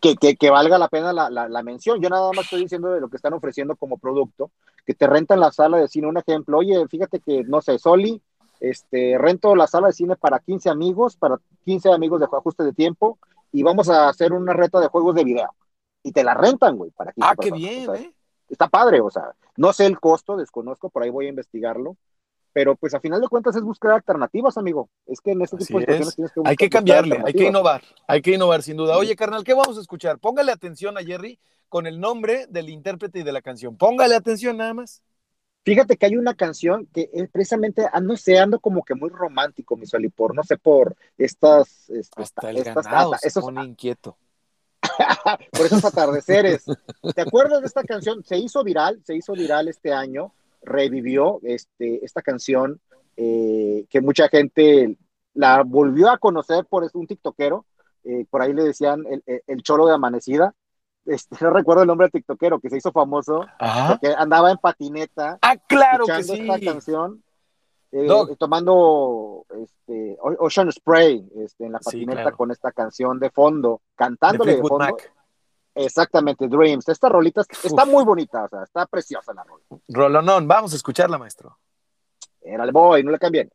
Que, que, que, valga la pena la, la, la, mención. Yo nada más estoy diciendo de lo que están ofreciendo como producto, que te rentan la sala de cine. Un ejemplo, oye, fíjate que, no sé, Soli, este, rento la sala de cine para 15 amigos, para 15 amigos de ajuste de tiempo, y vamos a hacer una reta de juegos de video. Y te la rentan, güey, para 15 Ah, qué bien, eh. Está padre, o sea, no sé el costo, desconozco, por ahí voy a investigarlo, pero pues a final de cuentas es buscar alternativas, amigo. Es que en este tipo de situaciones tienes que Hay que cambiarle, hay que innovar, hay que innovar sin duda. Oye, carnal, ¿qué vamos a escuchar? Póngale atención a Jerry con el nombre del intérprete y de la canción. Póngale atención nada más. Fíjate que hay una canción que es precisamente, ah, no sé, ando como que muy romántico, mi por no sé, por estas... Hasta el estas, ganado se pone inquieto. por esos atardeceres. ¿Te acuerdas de esta canción? Se hizo viral, se hizo viral este año, revivió este, esta canción eh, que mucha gente la volvió a conocer por un tiktokero, eh, por ahí le decían el, el, cholo de amanecida, este, no recuerdo el nombre del tiktokero que se hizo famoso, que andaba en patineta. Ah, claro que sí. esta canción, eh, tomando este, Ocean Spray este, en la patineta con esta canción de fondo, cantándole de, fondo. Exactamente, Dreams. Esta rolita está muy bonita, o sea, está preciosa la rola. Rolonón, vamos a escucharla, maestro. Era el boy, no le cambien.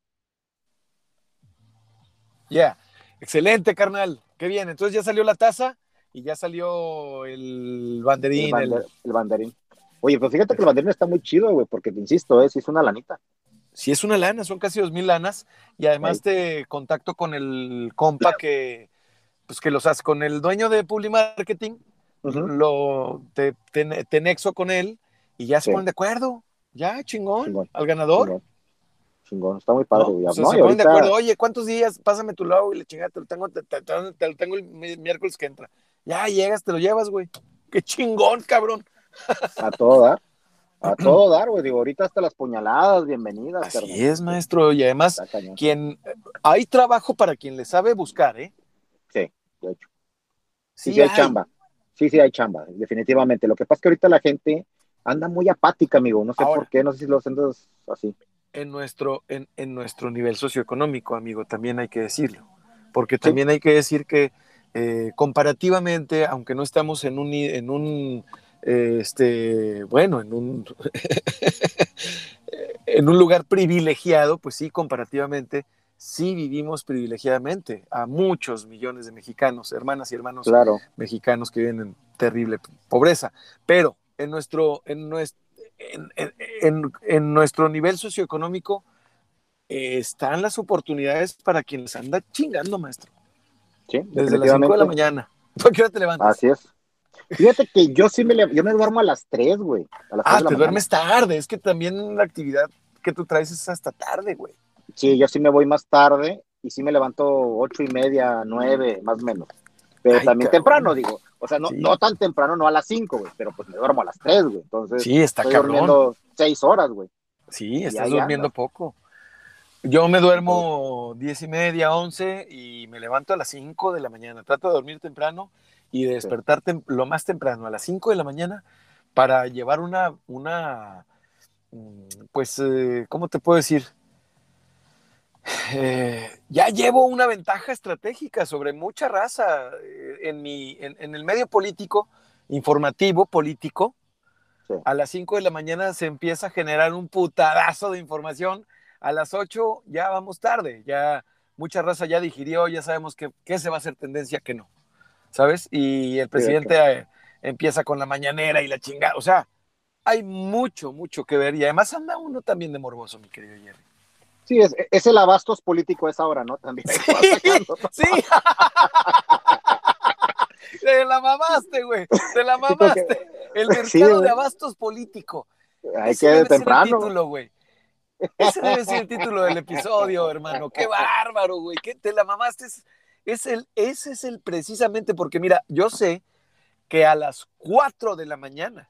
Ya, excelente, carnal. Qué bien. Entonces ya salió la taza y ya salió el banderín. El, banderín. Oye, pues fíjate que el banderín está muy chido, güey, porque te insisto, es, es una lanita. Sí, es una lana, son casi dos mil lanas, y además te contacto con el compa que, pues que los hace, con el dueño de Publi Marketing, lo, te, te, nexo con él, y ya se ponen de acuerdo, ya, chingón, al ganador. Chingón. está muy padre. No, se ponen de acuerdo, oye, ¿cuántos días? Pásame tu logo y le chingada, te lo tengo, te, lo tengo el miércoles que entra. Ya llegas, te lo llevas, güey. Qué chingón, cabrón. A todo dar. A todo dar, güey. Digo, ahorita hasta las puñaladas, bienvenidas. Así es, maestro. Y además, quien hay trabajo para quien le sabe buscar, ¿eh? Sí, de hecho. Sí, sí, hay, chamba. Sí, sí, hay chamba, definitivamente. Lo que pasa es que ahorita la gente anda muy apática, amigo. No sé por qué, no sé si lo hacen así. En nuestro, en, en nuestro nivel socioeconómico, amigo, también hay que decirlo. Porque también hay que decir que eh, comparativamente, aunque no estamos en un, en un este, bueno, en un, en un lugar privilegiado, pues sí, comparativamente, sí vivimos privilegiadamente a muchos millones de mexicanos, hermanas y hermanos mexicanos que viven en terrible pobreza. Pero en nuestro, en nuestro, en, nuestro nivel socioeconómico eh, están las oportunidades para quienes anda chingando, maestro. Desde las 5 de la mañana. ¿Por qué hora te levantas? Así es. Fíjate que yo sí me, yo me duermo a las 3, güey. ah, te duermes tarde. Es que también la actividad que tú traes es hasta tarde, güey. Sí, yo sí me voy más tarde y sí me levanto ocho y media, nueve, más o menos. Pero también temprano, digo. O sea, no, no tan temprano, no a las 5, güey, pero pues me duermo a las 3, güey. Entonces, sí, está estoy durmiendo 6 horas, güey. Sí, estás durmiendo poco. Yo me duermo diez y media, 11 y me levanto a las 5 de la mañana. Trato de dormir temprano y de despertar lo más temprano, a las 5 de la mañana, para llevar una, una mm, pues, eh, ¿cómo te puedo decir? Eh, ya llevo una ventaja estratégica sobre mucha raza eh, en, mi, en, el medio político, informativo, político. A las 5 de la mañana se empieza a generar un putadazo de información. A las 8 ya vamos tarde, ya mucha raza ya digirió, ya sabemos que, que se va a hacer tendencia, que no. ¿Sabes? Y el presidente eh, empieza con la mañanera y la chingada. O sea, hay mucho, mucho que ver. Y además anda uno también de morboso, mi querido Jerry. Sí, es, el abastos político esa hora, ¿no? También. Sí. Te la mamaste, güey. Te la mamaste. el mercado de abastos político. Hay que temprano. el título, güey. Ese debe ser el título del episodio, hermano. Qué bárbaro, güey. ¿Qué te la mamaste? Es, el, ese es el precisamente porque, mira, yo sé que a las 4 de la mañana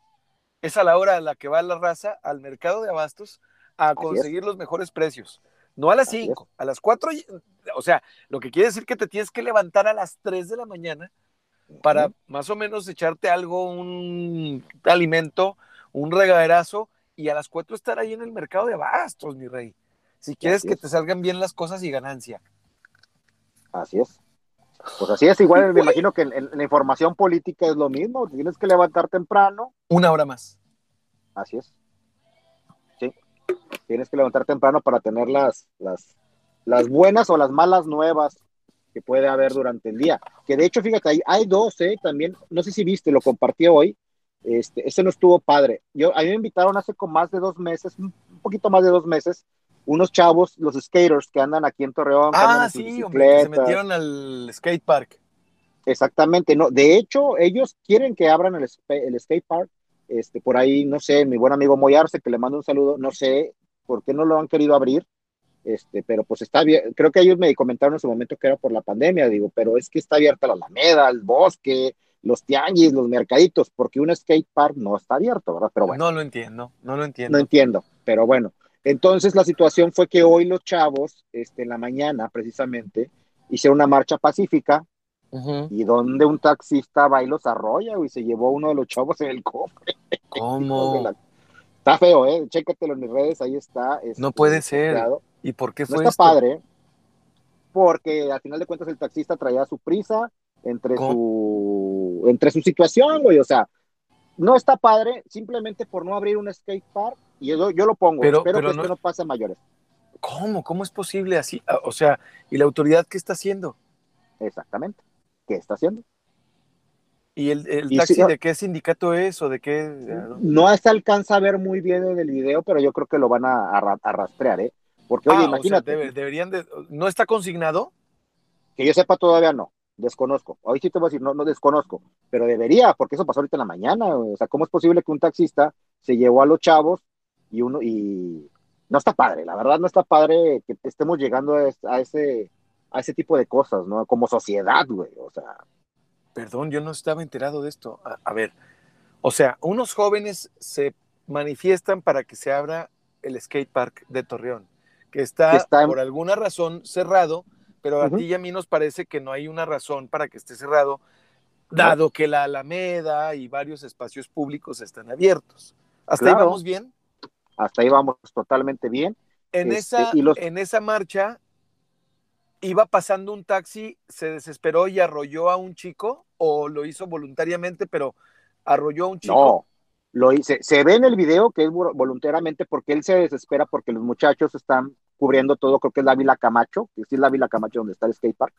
es a la hora a la que va la raza al mercado de abastos a conseguir los mejores precios. No a las 5, a las 4, o sea, lo que quiere decir que te tienes que levantar a las 3 de la mañana para más o menos echarte algo, un alimento, un regaderazo y a las 4 estar ahí en el mercado de abastos, mi rey. Si quieres que te salgan bien las cosas y ganancia. Así es. Pues así es, igual me imagino que en, la información política es lo mismo, tienes que levantar temprano. Una hora más. Así es tienes que levantar temprano para tener las, las, las buenas o las malas nuevas que puede haber durante el día. Que de hecho, fíjate, hay, hay dos, ¿eh? También, no sé si viste, lo compartí hoy. Este, ese no estuvo padre. Yo, a mí me invitaron hace como más de dos meses, un poquito más de dos meses, unos chavos, los skaters que andan aquí en Torreón. Ah, sí, hombre, se metieron al skate park. Exactamente, no. De hecho, ellos quieren que abran el, el skate park. Este, por ahí, no sé, mi buen amigo Moyarse, que le mando un saludo, no sé, por qué no lo han querido abrir, este, pero pues está bien, creo que ellos me comentaron en su momento que era por la pandemia, digo, pero es que está abierta la alameda, el bosque, los tianguis, los mercaditos, porque un skate park no está abierto, ¿verdad? Pero bueno. No lo entiendo, no lo entiendo. No entiendo, pero bueno. Entonces la situación fue que hoy los chavos, este, en la mañana precisamente, hicieron una marcha pacífica y donde un taxista va y los arrolla y se llevó uno de los chavos en el cofre. ¿Cómo? Está feo, ¿eh? Chécatelo en mis redes, ahí está. Este, no puede ser. ¿Y por qué fue no está padre, porque al final de cuentas el taxista traía su prisa entre su entre su situación, güey, o sea, no está padre simplemente por no abrir un skate park y yo, yo lo pongo, pero, espero que no, esto no pase a mayores. ¿Cómo? ¿Cómo es posible así? Ah, o sea, ¿y la autoridad qué está haciendo? Exactamente. ¿Qué está haciendo? ¿Y el, taxi de qué sindicato es o de qué? No se alcanza a ver muy bien en el video, pero yo creo que lo van a, rastrear, ¿eh? Porque, oye, ah, imagínate. deberían de, ¿No está consignado? Que yo sepa todavía no, desconozco. Hoy sí te voy a decir, no, no desconozco, pero debería, porque eso pasó ahorita en la mañana. O sea, ¿cómo es posible que un taxista se llevó a los chavos y uno, y no está padre, la verdad no está padre que estemos llegando a, ese, a ese tipo de cosas, ¿no? Como sociedad, güey, o sea. Perdón, yo no estaba enterado de esto. A, ver, o sea, unos jóvenes se manifiestan para que se abra el skate park de Torreón, que está, por alguna razón cerrado, pero a ti y a mí nos parece que no hay una razón para que esté cerrado, dado que la Alameda y varios espacios públicos están abiertos. ¿Hasta ahí vamos bien? Hasta ahí vamos totalmente bien. En, este, esa, en esa marcha iba pasando un taxi, se desesperó y arrolló a un chico o lo hizo voluntariamente, pero arrolló a un chico. No, lo hice. Se ve en el video que es voluntariamente porque él se desespera porque los muchachos están cubriendo todo, creo que es la Vila Camacho, que sí es la Vila Camacho donde está el skate park,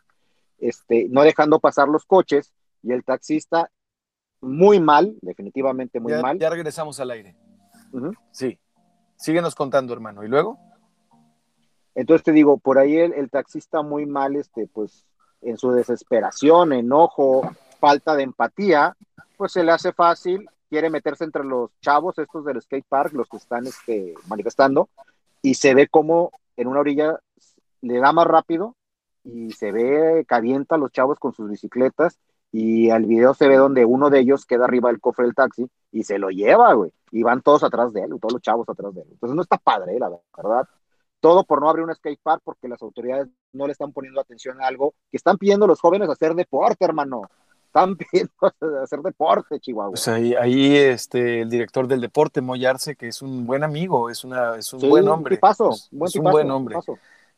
este, no dejando pasar los coches y el taxista muy mal, definitivamente muy mal. Ya regresamos al aire. Sí. Síguenos contando, hermano. ¿Y luego? Entonces te digo, por ahí el, taxista muy mal, este, pues en su desesperación, enojo, falta de empatía, pues se le hace fácil, quiere meterse entre los chavos estos del skate park, los que están este, manifestando, y se ve como en una orilla le da más rápido y se ve, calienta a los chavos con sus bicicletas y al video se ve donde uno de ellos queda arriba del cofre del taxi y se lo lleva, güey, y van todos atrás de él, todos los chavos atrás de él. Entonces no está padre, la verdad. Todo por no abrir un skate park porque las autoridades no le están poniendo atención a algo que están pidiendo los jóvenes hacer deporte, hermano. Están pidiendo hacer deporte, Chihuahua. Pues ahí, ahí este, el director del deporte, Moyarse, que es un buen amigo, es, una, es un buen hombre. Tipazo, es, buen es un buen hombre.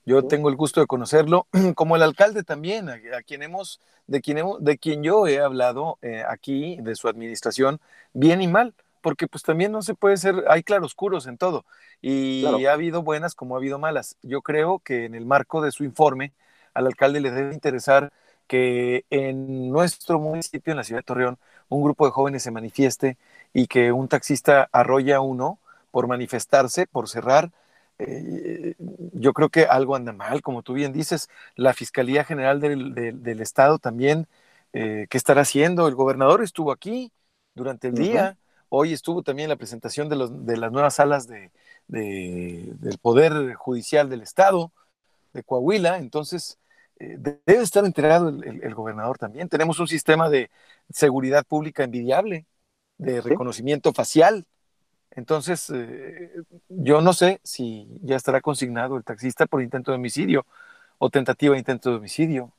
Yo tengo el gusto de conocerlo, como el alcalde también, a, a quien hemos, de quien hemos, de quien yo he hablado eh, aquí, de su administración, bien y mal porque pues también no se puede ser, hay claroscuros en todo, y ha habido buenas como ha habido malas. Yo creo que en el marco de su informe, al alcalde le debe interesar que en nuestro municipio, en la ciudad de Torreón, un grupo de jóvenes se manifieste y que un taxista arrolla a uno por manifestarse, por cerrar. Eh, yo creo que algo anda mal, como tú bien dices, la Fiscalía General del, del, Estado también, eh, ¿qué estará haciendo? El gobernador estuvo aquí durante el día, Hoy estuvo también la presentación de, los, de las nuevas salas de, del Poder Judicial del Estado de Coahuila, entonces debe estar enterado el, gobernador también. Tenemos un sistema de seguridad pública envidiable, de reconocimiento facial. Entonces, eh, yo no sé si ya estará consignado el taxista por intento de homicidio o tentativa de intento de homicidio.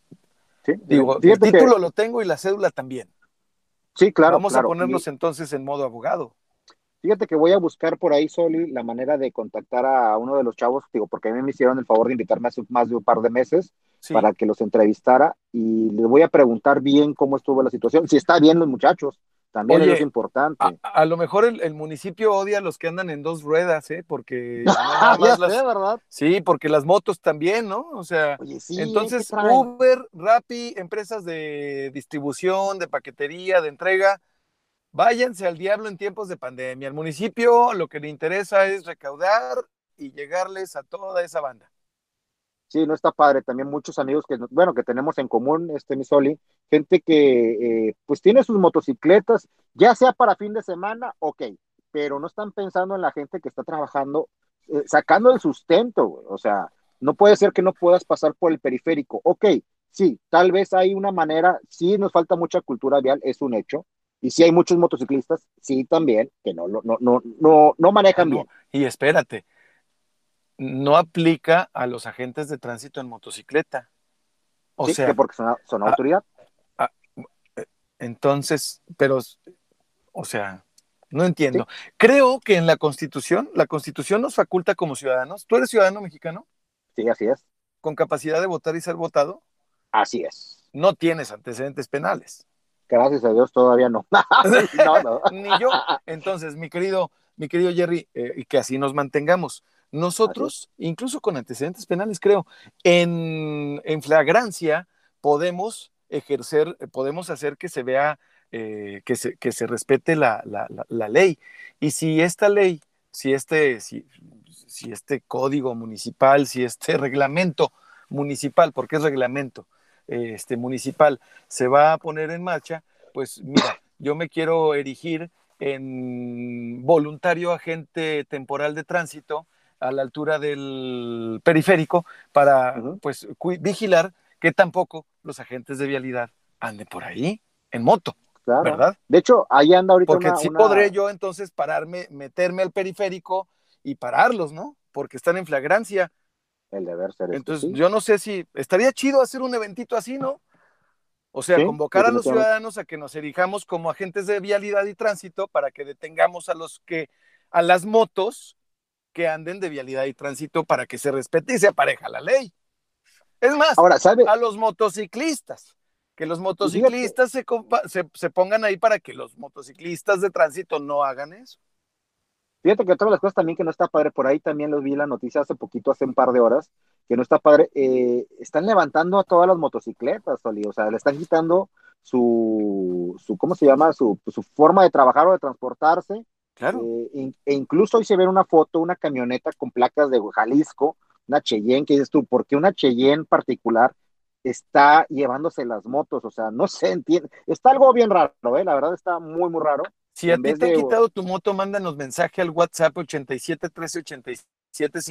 Digo, el título lo tengo y la cédula también. Sí, claro. Vamos a ponernos entonces en modo abogado. Fíjate que voy a buscar por ahí, Soli, la manera de contactar a uno de los chavos, digo, porque a mí me hicieron el favor de invitarme hace más de un par de meses para que los entrevistara y les voy a preguntar bien cómo estuvo la situación, si está bien los muchachos, también es importante. A, lo mejor el, municipio odia a los que andan en dos ruedas, ¿eh? Porque. ¿verdad? Sí, porque las motos también, ¿no? O sea, entonces Uber, Rappi, empresas de distribución, de paquetería, de entrega, váyanse al diablo en tiempos de pandemia. Al municipio lo que le interesa es recaudar y llegarles a toda esa banda. Sí, no está padre. También muchos amigos que, bueno, que tenemos en común, este Misoli, gente que eh, pues tiene sus motocicletas, ya sea para fin de semana, ok, pero no están pensando en la gente que está trabajando, eh, sacando el sustento, o sea, no puede ser que no puedas pasar por el periférico, ok, sí, tal vez hay una manera, sí nos falta mucha cultura vial, es un hecho, y sí hay muchos motociclistas, sí también, que no, no, no, no, no manejan bien. Y espérate, no aplica a los agentes de tránsito en motocicleta. O sea, porque son, autoridad. entonces, pero, o sea, no entiendo. Creo que en la Constitución, la Constitución nos faculta como ciudadanos. ¿Tú eres ciudadano mexicano? Sí, así es. ¿Con capacidad de votar y ser votado? Así es. No tienes antecedentes penales. Gracias a Dios todavía no. Ni yo. Entonces, mi querido, mi querido Jerry, eh, y que así nos mantengamos. Nosotros, incluso con antecedentes penales, creo, en, en flagrancia podemos ejercer, podemos hacer que se vea, eh, que, se, que se respete la, la, ley. Y si esta ley, si este, si, si este código municipal, si este reglamento municipal, porque es reglamento este, municipal, se va a poner en marcha, pues mira, yo me quiero erigir en voluntario agente temporal de tránsito a la altura del periférico para pues vigilar que tampoco los agentes de vialidad anden por ahí en moto. ¿Verdad? De hecho, ahí anda ahorita. Porque sí podré yo entonces pararme, meterme al periférico y pararlos, ¿no? Porque están en flagrancia. El deber ser. Entonces, yo no sé si estaría chido hacer un eventito así, ¿no? O sea, convocar a los ciudadanos a que nos erijamos como agentes de vialidad y tránsito para que detengamos a los que, a las motos que anden de vialidad y tránsito para que se respete y se apareja la ley. Es más, Ahora, ¿sabe? a los motociclistas, que los motociclistas se, se, pongan ahí para que los motociclistas de tránsito no hagan eso. Fíjate que otra de las cosas también que no está padre, por ahí también los vi la noticia hace poquito, hace un par de horas, que no está padre, eh, están levantando a todas las motocicletas, o sea, le están quitando su, su ¿cómo se llama? Su, su forma de trabajar o de transportarse, Claro. Eh, e incluso hoy se ve una foto, una camioneta con placas de Jalisco, una Cheyenne, que dices tú, ¿por qué una Cheyenne particular está llevándose las motos? O sea, no se entiende. Está algo bien raro, ¿eh? La verdad está muy, muy raro. Si a ti te han quitado tu moto, mándanos mensaje al WhatsApp 87 13 87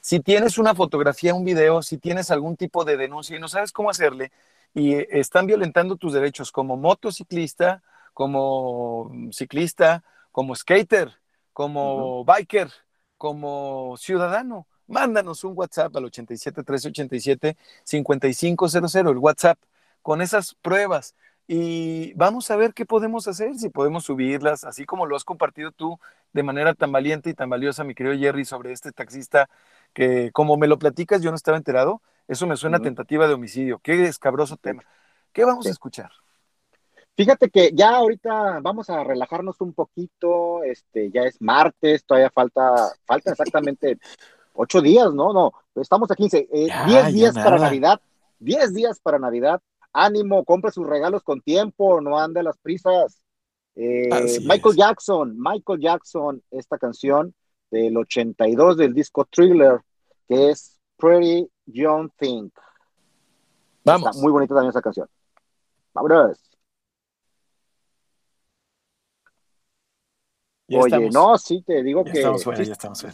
Si tienes una fotografía, un video, si tienes algún tipo de denuncia y no sabes cómo hacerle, y están violentando tus derechos como motociclista, como ciclista, como skater, como biker, como ciudadano. Mándanos un WhatsApp al 87 387 5500, el WhatsApp, con esas pruebas y vamos a ver qué podemos hacer, si podemos subirlas, así como lo has compartido tú de manera tan valiente y tan valiosa, mi querido Jerry, sobre este taxista que como me lo platicas yo no estaba enterado, eso me suena tentativa de homicidio. Qué escabroso tema. ¿Qué vamos a escuchar? Fíjate que ya ahorita vamos a relajarnos un poquito, este, ya es martes, todavía falta, falta exactamente ocho días, ¿no? No, estamos a 15, eh, diez días para Navidad, diez días para Navidad, ánimo, compre sus regalos con tiempo, no ande las prisas. Eh, Michael Jackson, Michael Jackson, esta canción del 82 del disco Thriller, que es Pretty Young Thing. Vamos. muy bonita también esa canción. Vámonos. Oye, no, sí, te digo que. Estamos fuera, ya estamos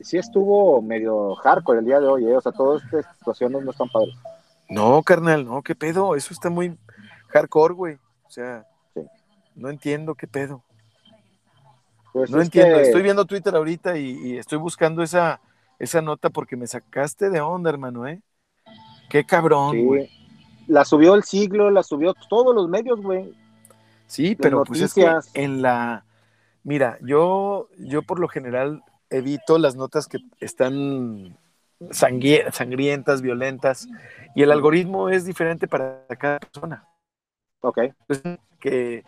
Sí, estuvo medio hardcore el día de hoy, ¿eh? o sea, todas estas situaciones no están padres. No, carnal, no, qué pedo, eso está muy hardcore, güey. O sea, no entiendo qué pedo. Pues no entiendo, estoy viendo Twitter ahorita y, estoy buscando esa, esa nota porque me sacaste de onda, hermano, ¿eh? Qué cabrón, güey. La subió el siglo, la subió todos los medios, güey. Sí, pero pues es que en la. Mira, yo, yo por lo general evito las notas que están sangrientas, violentas, y el algoritmo es diferente para cada persona. Ok. que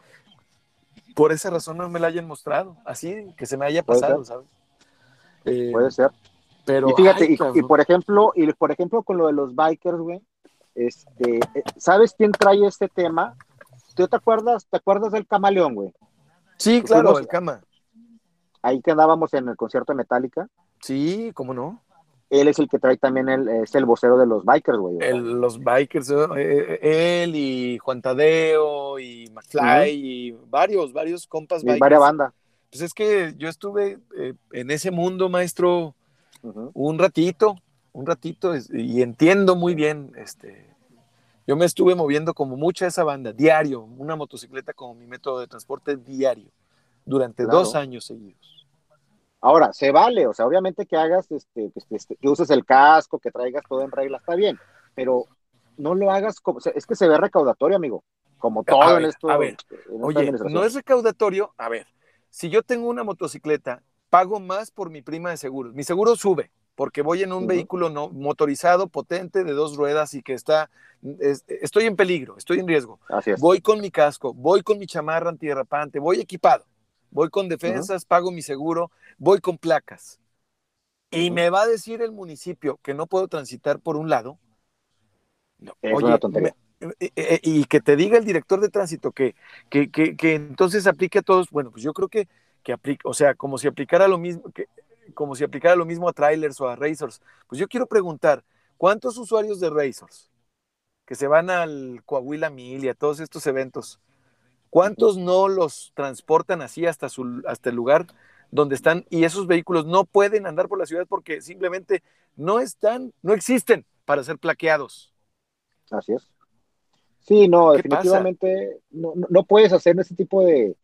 por esa razón no me la hayan mostrado, así que se me haya pasado, ¿sabes? Eh, Puede ser. Pero, y fíjate, y, por ejemplo, y por ejemplo con lo de los bikers, güey, este, eh, ¿sabes quién trae este tema? ¿Tú te acuerdas, te acuerdas del camaleón, güey? Sí, claro, el cama. Ahí quedábamos en el concierto de Metallica. Sí, ¿cómo no? él es el que trae también, el, es el vocero de los bikers, güey. los bikers, eh, eh, él y Juan Tadeo y McFly y varios, varios compas bikers. varias bandas. Pues es que yo estuve eh, en ese mundo, maestro, un ratito, un ratito, y entiendo muy bien, este, yo me estuve moviendo como mucha esa banda, diario, una motocicleta como mi método de transporte diario, durante dos años seguidos. Ahora, se vale, o sea, obviamente que hagas, este, que, uses el casco, que traigas todo en regla, está bien, pero no lo hagas como, es que se ve recaudatorio, amigo, como todo en esto. A ver, oye, no es recaudatorio, a ver, si yo tengo una motocicleta, pago más por mi prima de seguros, mi seguro sube, porque voy en un vehículo no, motorizado, potente, de dos ruedas y que está, estoy en peligro, estoy en riesgo. Así es. Voy con mi casco, voy con mi chamarra antiderrapante, voy equipado voy con defensas, pago mi seguro, voy con placas. Y me va a decir el municipio que no puedo transitar por un lado. oye, tontería. Eh, eh, eh, y que te diga el director de tránsito que, que, que, entonces aplique a todos, bueno, pues yo creo que, que aplica, o sea, como si aplicara lo mismo, que, como si aplicara lo mismo a trailers o a racers. Pues yo quiero preguntar, ¿cuántos usuarios de racers que se van al Coahuila Mil y a todos estos eventos ¿Cuántos no los transportan así hasta, su, hasta el lugar donde están y esos vehículos no pueden andar por la ciudad porque simplemente no están, no existen para ser plaqueados? Así es. Sí, no, definitivamente no, no, puedes hacer ese tipo de...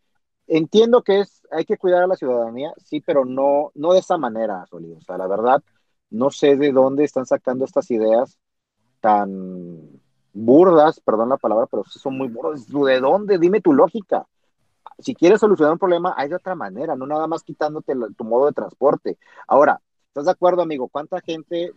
Entiendo que es, hay que cuidar a la ciudadanía, sí, pero no, no de esa manera, Solí. O sea, la verdad, no sé de dónde están sacando estas ideas tan burdas, perdón la palabra, pero son muy burdas. ¿De dónde? Dime tu lógica. Si quieres solucionar un problema, hay de otra manera, no nada más quitándote tu modo de transporte. Ahora, ¿estás de acuerdo, amigo? ¿Cuánta gente,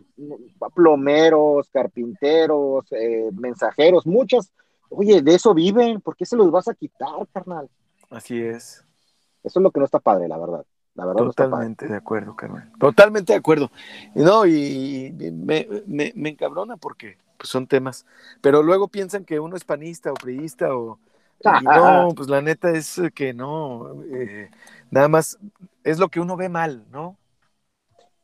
plomeros, carpinteros, eh, mensajeros, muchas, oye, de eso viven, ¿por qué se los vas a quitar, carnal? Así es. Eso es lo que no está padre, la verdad. La verdad Totalmente de acuerdo, carnal. Totalmente de acuerdo. No, y, me, me, me encabrona porque pues son temas. Pero luego piensan que uno es panista o priista o... no, pues la neta es que no, eh, nada más es lo que uno ve mal, ¿no?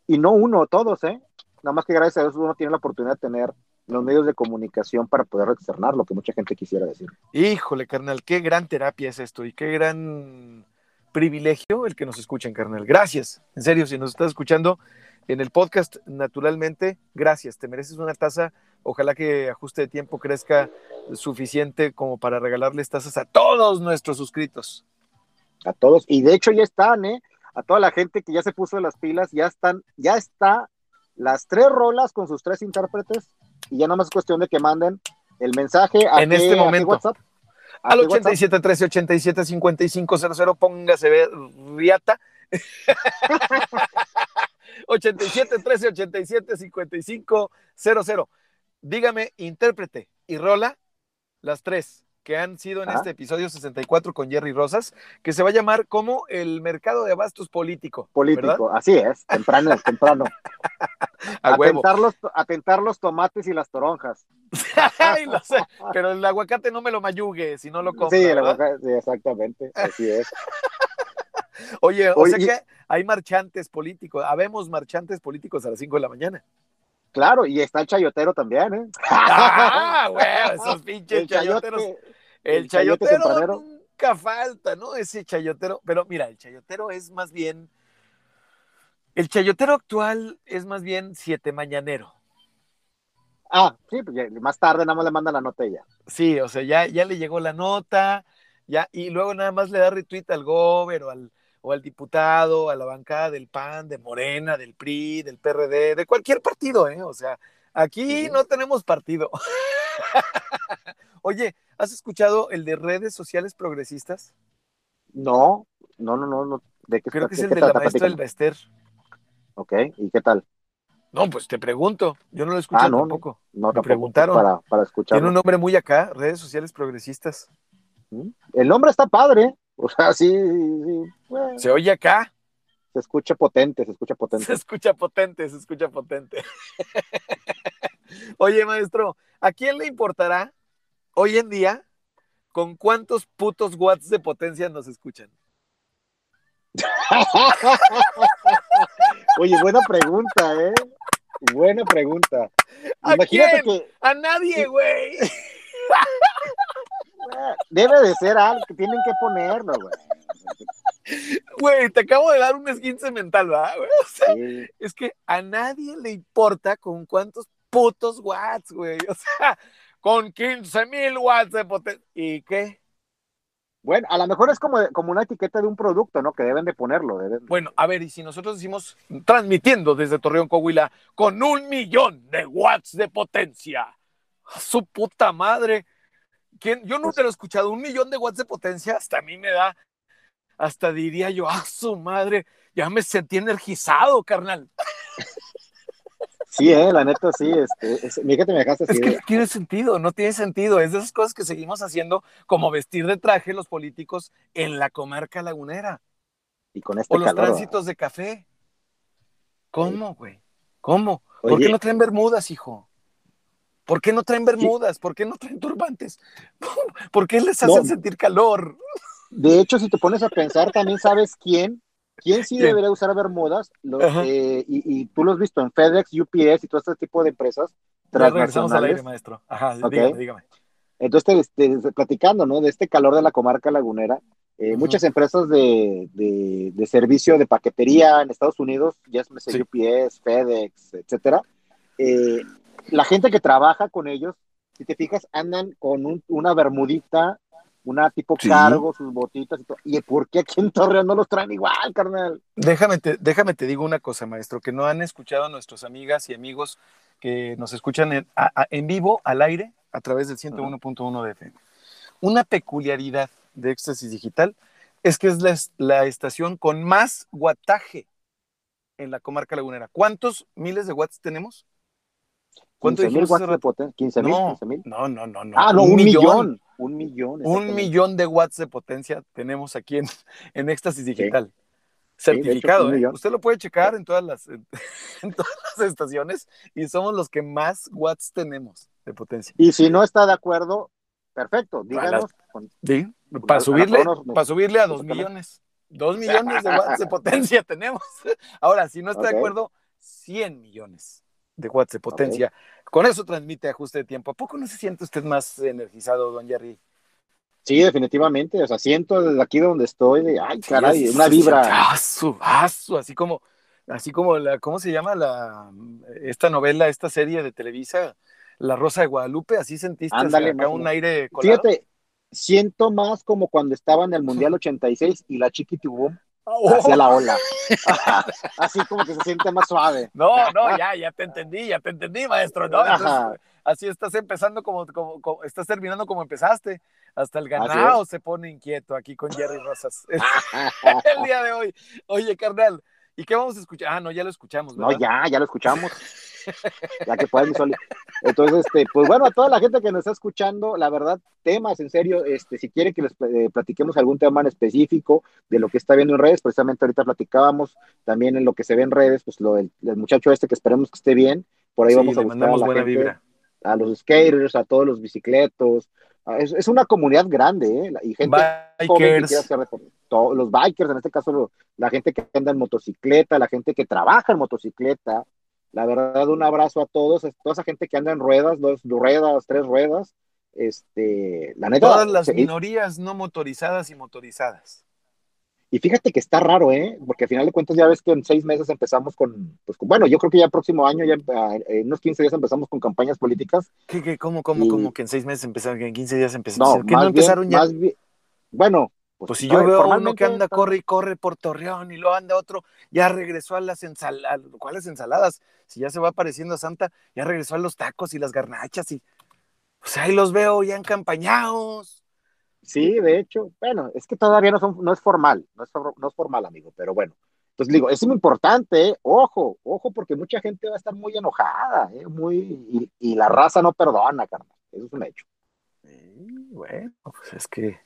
Y no uno, todos, ¿eh? Nada más que gracias a Dios uno tiene la oportunidad de tener los medios de comunicación para poder externar lo que mucha gente quisiera decir. Híjole, carnal, qué gran terapia es esto y qué gran privilegio el que nos escuchen, carnal. Gracias. En serio, si nos estás escuchando en el podcast, naturalmente, gracias. Te mereces una taza Ojalá que ajuste de tiempo crezca suficiente como para regalarles tazas a todos nuestros suscritos. A todos. Y de hecho ya están, ¿eh? A toda la gente que ya se puso de las pilas, ya están, ya está las tres rolas con sus tres intérpretes y ya no más es cuestión de que manden el mensaje a en este momento. WhatsApp. Al 87 13 87 55 00, póngase riata. 87 13 87 55 00. Dígame, intérprete y rola las tres que han sido en este episodio 64 con Jerry Rosas, que se va a llamar como el mercado de abastos político. Político, así es, temprano, temprano. A atentar, los, atentar los tomates y las toronjas. Ay, lo sé, pero el aguacate no me lo mayugue si no lo compro. Sí, el aguacate, sí, exactamente, así es. Oye, o sea que hay marchantes políticos, habemos marchantes políticos a las 5 de la mañana. Claro, y está el chayotero también, ¿eh? Ah, güey, esos pinches chayoteros. el, chayotero nunca falta, ¿no? Ese chayotero. Pero mira, el chayotero es más bien. El chayotero actual es más bien siete mañanero. Ah, sí, pues más tarde nada más le manda la nota ella. Sí, o sea, ya, ya le llegó la nota, ya, y luego nada más le da retweet al gober o al, o al diputado, a la bancada del PAN, de Morena, del PRI, del PRD, de cualquier partido, ¿eh? O sea, aquí no tenemos partido. Oye, ¿has escuchado el de redes sociales progresistas? No, no, no, no. ¿De qué Creo que es el de la maestra del Bester. Ok, ¿y qué tal? No, pues te pregunto. Yo no lo he escuchado ah, tampoco. No, Me preguntaron. Para, para escuchar. Tiene un nombre muy acá, redes sociales progresistas. ¿Mm? El nombre está padre. O sea, sí, Se oye acá. Se escucha potente, se escucha potente. Se escucha potente, se escucha potente. Oye, maestro, ¿a quién le importará hoy en día con cuántos putos watts de potencia nos escuchan? Oye, buena pregunta, ¿eh? Buena pregunta. Imagínate que. A nadie, güey. Debe de ser algo que tienen que ponerlo, güey. Güey, te acabo de dar un esguince mental, ¿verdad? O sea, es que a nadie le importa con cuántos putos watts, güey. O sea, con 15 mil watts de potencia. ¿Y qué? Bueno, a lo mejor es como, como una etiqueta de un producto, ¿no? Que deben de ponerlo. Bueno, a ver, y si nosotros decimos, transmitiendo desde Torreón, Coahuila, con un millón de watts de potencia, su puta madre, yo nunca lo he escuchado, un millón de watts de potencia, hasta a mí me da, hasta diría yo, ah, su madre, ya me sentí energizado, carnal. Sí, eh, la neta, sí, este, es, me dejaste Es que no tiene sentido, no tiene sentido, es de esas cosas que seguimos haciendo, como vestir de traje los políticos en la comarca lagunera. Y con este O los tránsitos de café. ¿Cómo, güey? ¿Cómo? ¿Por qué no traen bermudas, hijo? ¿Por qué no traen bermudas? ¿Por qué no traen turbantes? ¿Por qué les hacen sentir calor? De hecho, si te pones a pensar, también sabes quién, quién sí debería usar bermudas, eh, y, tú lo has visto en FedEx, UPS y todo este tipo de empresas transnacionales. al aire, maestro. Ajá, dígame, dígame. Entonces, platicando, ¿no? De este calor de la comarca lagunera, eh, muchas empresas de, de, servicio de paquetería en Estados Unidos, ya es UPS, FedEx, etcétera, eh, la gente que trabaja con ellos, si te fijas, andan con una bermudita, una tipo cargo, sus botitas y todo. ¿Y por qué aquí en Torreón no los traen igual, carnal? Déjame te, déjame te digo una cosa, maestro, que no han escuchado a nuestras amigas y amigos que nos escuchan en, vivo, al aire, a través del 101.1 de FM. Una peculiaridad de Éxtasis Digital es que es la, la estación con más wattaje en la comarca lagunera. ¿Cuántos miles de watts tenemos? ¿Cuánto mil watts de potencia? ¿15 mil? No, no, no, no. Ah, no, un, millón. Un millón. Un millón de watts de potencia tenemos aquí en, en Éxtasis Digital. Certificado, ¿eh? Usted lo puede checar en todas, las, en, todas las estaciones y somos los que más watts tenemos de potencia. Y si no está de acuerdo, perfecto, díganos. sí, para subirle, para subirle a dos millones. Dos millones de watts de potencia tenemos. Ahora, si no está de acuerdo, 100 millones de watts de potencia. Con eso transmite ajuste de tiempo. ¿A poco no se siente usted más energizado, don Jerry? Sí, definitivamente. O sea, siento aquí donde estoy, de, ay, caray, una vibra. Asu, asu, así como, así como la, ¿cómo se llama la, esta novela, esta serie de Televisa? la Rosa de Guadalupe, así sentiste Ándale, acá un aire colado. Fíjate, siento más como cuando estaba en el Mundial 86 y la Chiquitibum Oh, hacia la ola. Así como que se siente más suave. No, no, ya, ya te entendí, ya te entendí, maestro. ¿no? Entonces, así estás empezando como, como, como- estás terminando como empezaste. Hasta el ganado se pone inquieto aquí con Jerry Rosas el día de hoy. Oye, carnal, ¿y qué vamos a escuchar? Ah, no, ya lo escuchamos, No, ¿verdad? ya, ya lo escuchamos. Ya que. Entonces, este, pues bueno, a toda la gente que nos está escuchando, la verdad, temas, en serio, este, si quiere que les eh, platiquemos algún tema en específico de lo que está viendo en redes, precisamente ahorita platicábamos también en lo que se ve en redes, pues lo del, del muchacho este que esperemos que esté bien, por ahí Sí, vamos a buscar a mandamos la buena gente, vibra. a los skaters, a todos los bicicletos, es, es una comunidad grande, ¿eh? Y gente que Bikers. quiere hacer los bikers, en este caso la gente que anda en motocicleta, la gente que trabaja en motocicleta. La verdad, un abrazo a todos, a toda esa gente que anda en ruedas, dos ruedas, tres ruedas. Este, la neta, Todas las se- minorías no motorizadas y motorizadas. y fíjate que está raro, ¿eh? Porque al final de cuentas ya ves que en seis meses empezamos con, pues con- bueno, yo creo que ya el próximo año, ya ah, en unos 15 días empezamos con campañas políticas. ¿Qué, qué, cómo, cómo, Y- cómo que en seis meses empezaron, que en 15 días empezaron? No, ¿Que no empezaron bien, ya? más bien- bueno, Pues si a yo veo uno que anda, corre y corre por Torreón y luego anda otro, ya regresó a las ensaladas, ¿cuáles ensaladas? Si ya se va pareciendo a Santa, ya regresó a los tacos y las garnachas y pues ahí los veo ya encampañados. Sí, de hecho, bueno, es que todavía no, son, no es formal, no es, for- no es formal, amigo, pero bueno. Entonces digo, es muy importante, ¿eh? ojo, ojo, porque mucha gente va a estar muy enojada, ¿eh? muy, y, y la raza no perdona, carnal, eso es un hecho. Sí, bueno, pues es que.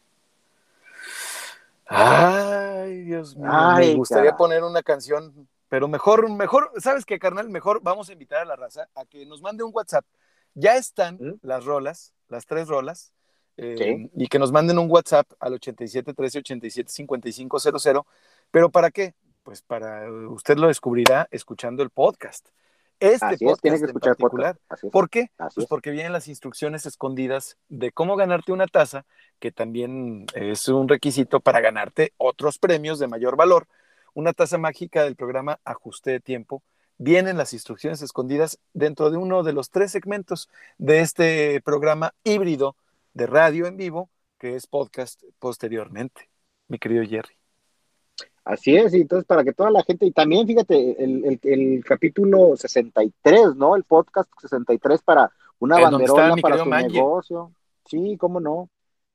Ay, Dios mío, Ay, me gustaría cara. poner una canción, pero mejor, mejor, ¿sabes qué, carnal? Mejor vamos a invitar a la raza a que nos mande un WhatsApp. Ya están ¿Mm? las rolas, las tres rolas, eh, y que nos manden un WhatsApp al 87 13 87 55 00. ¿Pero para qué? Pues para usted lo descubrirá escuchando el podcast. Este Así es, podcast tienes que en escuchar el particular. podcast. Así es, ¿Por qué? así Pues es. porque vienen las instrucciones escondidas de cómo ganarte una taza, que también es un requisito para ganarte otros premios de mayor valor. Una taza mágica del programa Ajuste de Tiempo. Vienen las instrucciones escondidas dentro de uno de los tres segmentos de este programa híbrido de radio en vivo, que es podcast posteriormente. Mi querido Jerry. Así es, y entonces para que toda la gente, y también fíjate, el, el, el capítulo 63, ¿no? El podcast 63 para una banderola para su negocio. Sí, cómo no.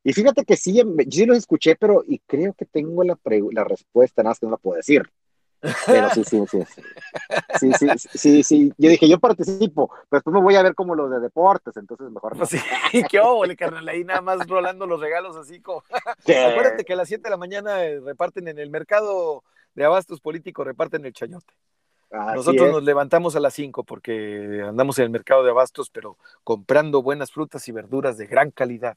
Y fíjate que sí, em, sí los escuché, pero y creo que tengo la, pre- la respuesta, nada más que no la puedo decir. Pero sí, sí, sí. Sí, sí, sí, sí. Yo dije, yo participo, pero después me voy a ver como los de deportes, entonces mejor no. Sí, qué óvole, carnal, ahí nada más rolando los regalos así como... Acuérdate que a las 7 de la mañana eh, reparten en el mercado de abastos políticos, reparten el chayote. Así Nosotros es. nos levantamos a las 5 porque andamos en el mercado de abastos, pero comprando buenas frutas y verduras de gran calidad.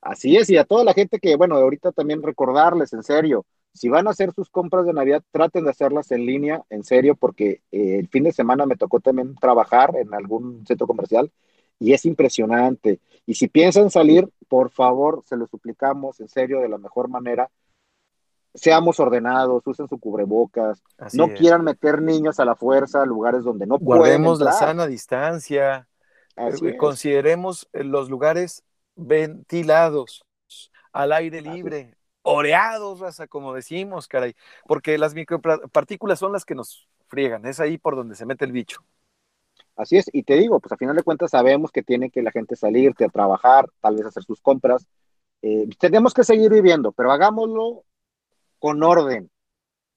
Así es, y a toda la gente que, bueno, ahorita también recordarles, en serio, si van a hacer sus compras de Navidad, traten de hacerlas en línea, en serio, porque eh, el fin de semana me tocó también trabajar en algún centro comercial y es impresionante. Y si piensan salir, por favor, se lo suplicamos, en serio, de la mejor manera, seamos ordenados, usen su cubrebocas, Así no es. quieran meter niños a la fuerza a lugares donde no Guardemos pueden la sana distancia, Así eh, es. consideremos eh, los lugares ventilados, al aire libre, oreados, raza, como decimos, caray, porque las micropartículas son las que nos friegan, es ahí por donde se mete el bicho. Así es, y te digo, pues a final de cuentas sabemos que tiene que la gente salir, que trabajar, tal vez hacer sus compras. Eh, tenemos que seguir viviendo, pero hagámoslo con orden,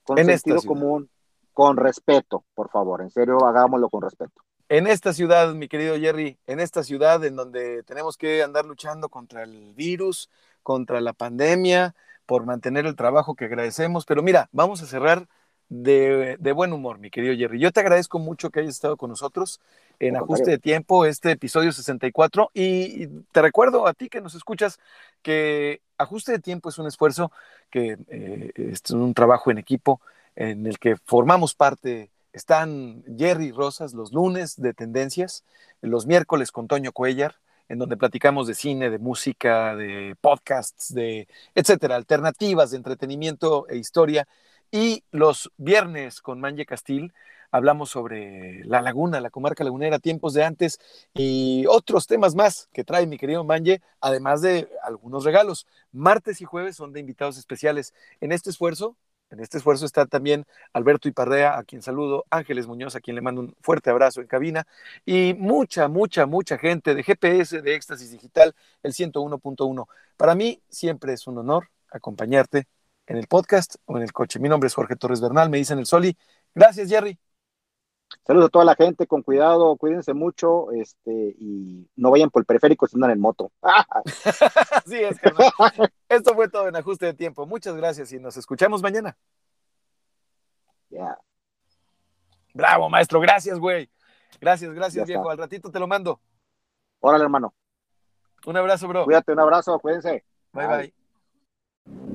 con En sentido común, con respeto, por favor, en serio, hagámoslo con respeto. En esta ciudad, mi querido Jerry, en esta ciudad en donde tenemos que andar luchando contra el virus, contra la pandemia, por mantener el trabajo que agradecemos, pero mira, vamos a cerrar de, de buen humor, mi querido Jerry. Yo te agradezco mucho que hayas estado con nosotros en Ajuste de Tiempo, este episodio 64, y te recuerdo a ti que nos escuchas que Ajuste de Tiempo es un esfuerzo que eh, es un trabajo en equipo en el que formamos parte están Jerry Rosas los lunes de Tendencias, los miércoles con Toño Cuellar, en donde platicamos de cine, de música, de podcasts, de etcétera, alternativas de entretenimiento e historia. Y los viernes con Manje Castil hablamos sobre la laguna, la comarca lagunera, tiempos de antes y otros temas más que trae mi querido Manje, además de algunos regalos. Martes y jueves son de invitados especiales. En este esfuerzo, en este esfuerzo está también Alberto Iparrea, a quien saludo, Ángeles Muñoz, a quien le mando un fuerte abrazo en cabina, y mucha, mucha, mucha gente de GPS, de Éxtasis Digital, el 101.1. Para mí siempre es un honor acompañarte en el podcast o en el coche. Mi nombre es Jorge Torres Bernal, me dicen el Soli. Gracias, Jerry. Saludos a toda la gente, con cuidado, cuídense mucho, este, y no vayan por el periférico si andan en moto. Así es, Esto fue todo en ajuste de tiempo. Muchas gracias y nos escuchamos mañana. Ya. Bravo, maestro, gracias, güey. Gracias, gracias, viejo. Al ratito te lo mando. Órale, hermano. Un abrazo, bro. Cuídate, un abrazo, cuídense. bye. bye.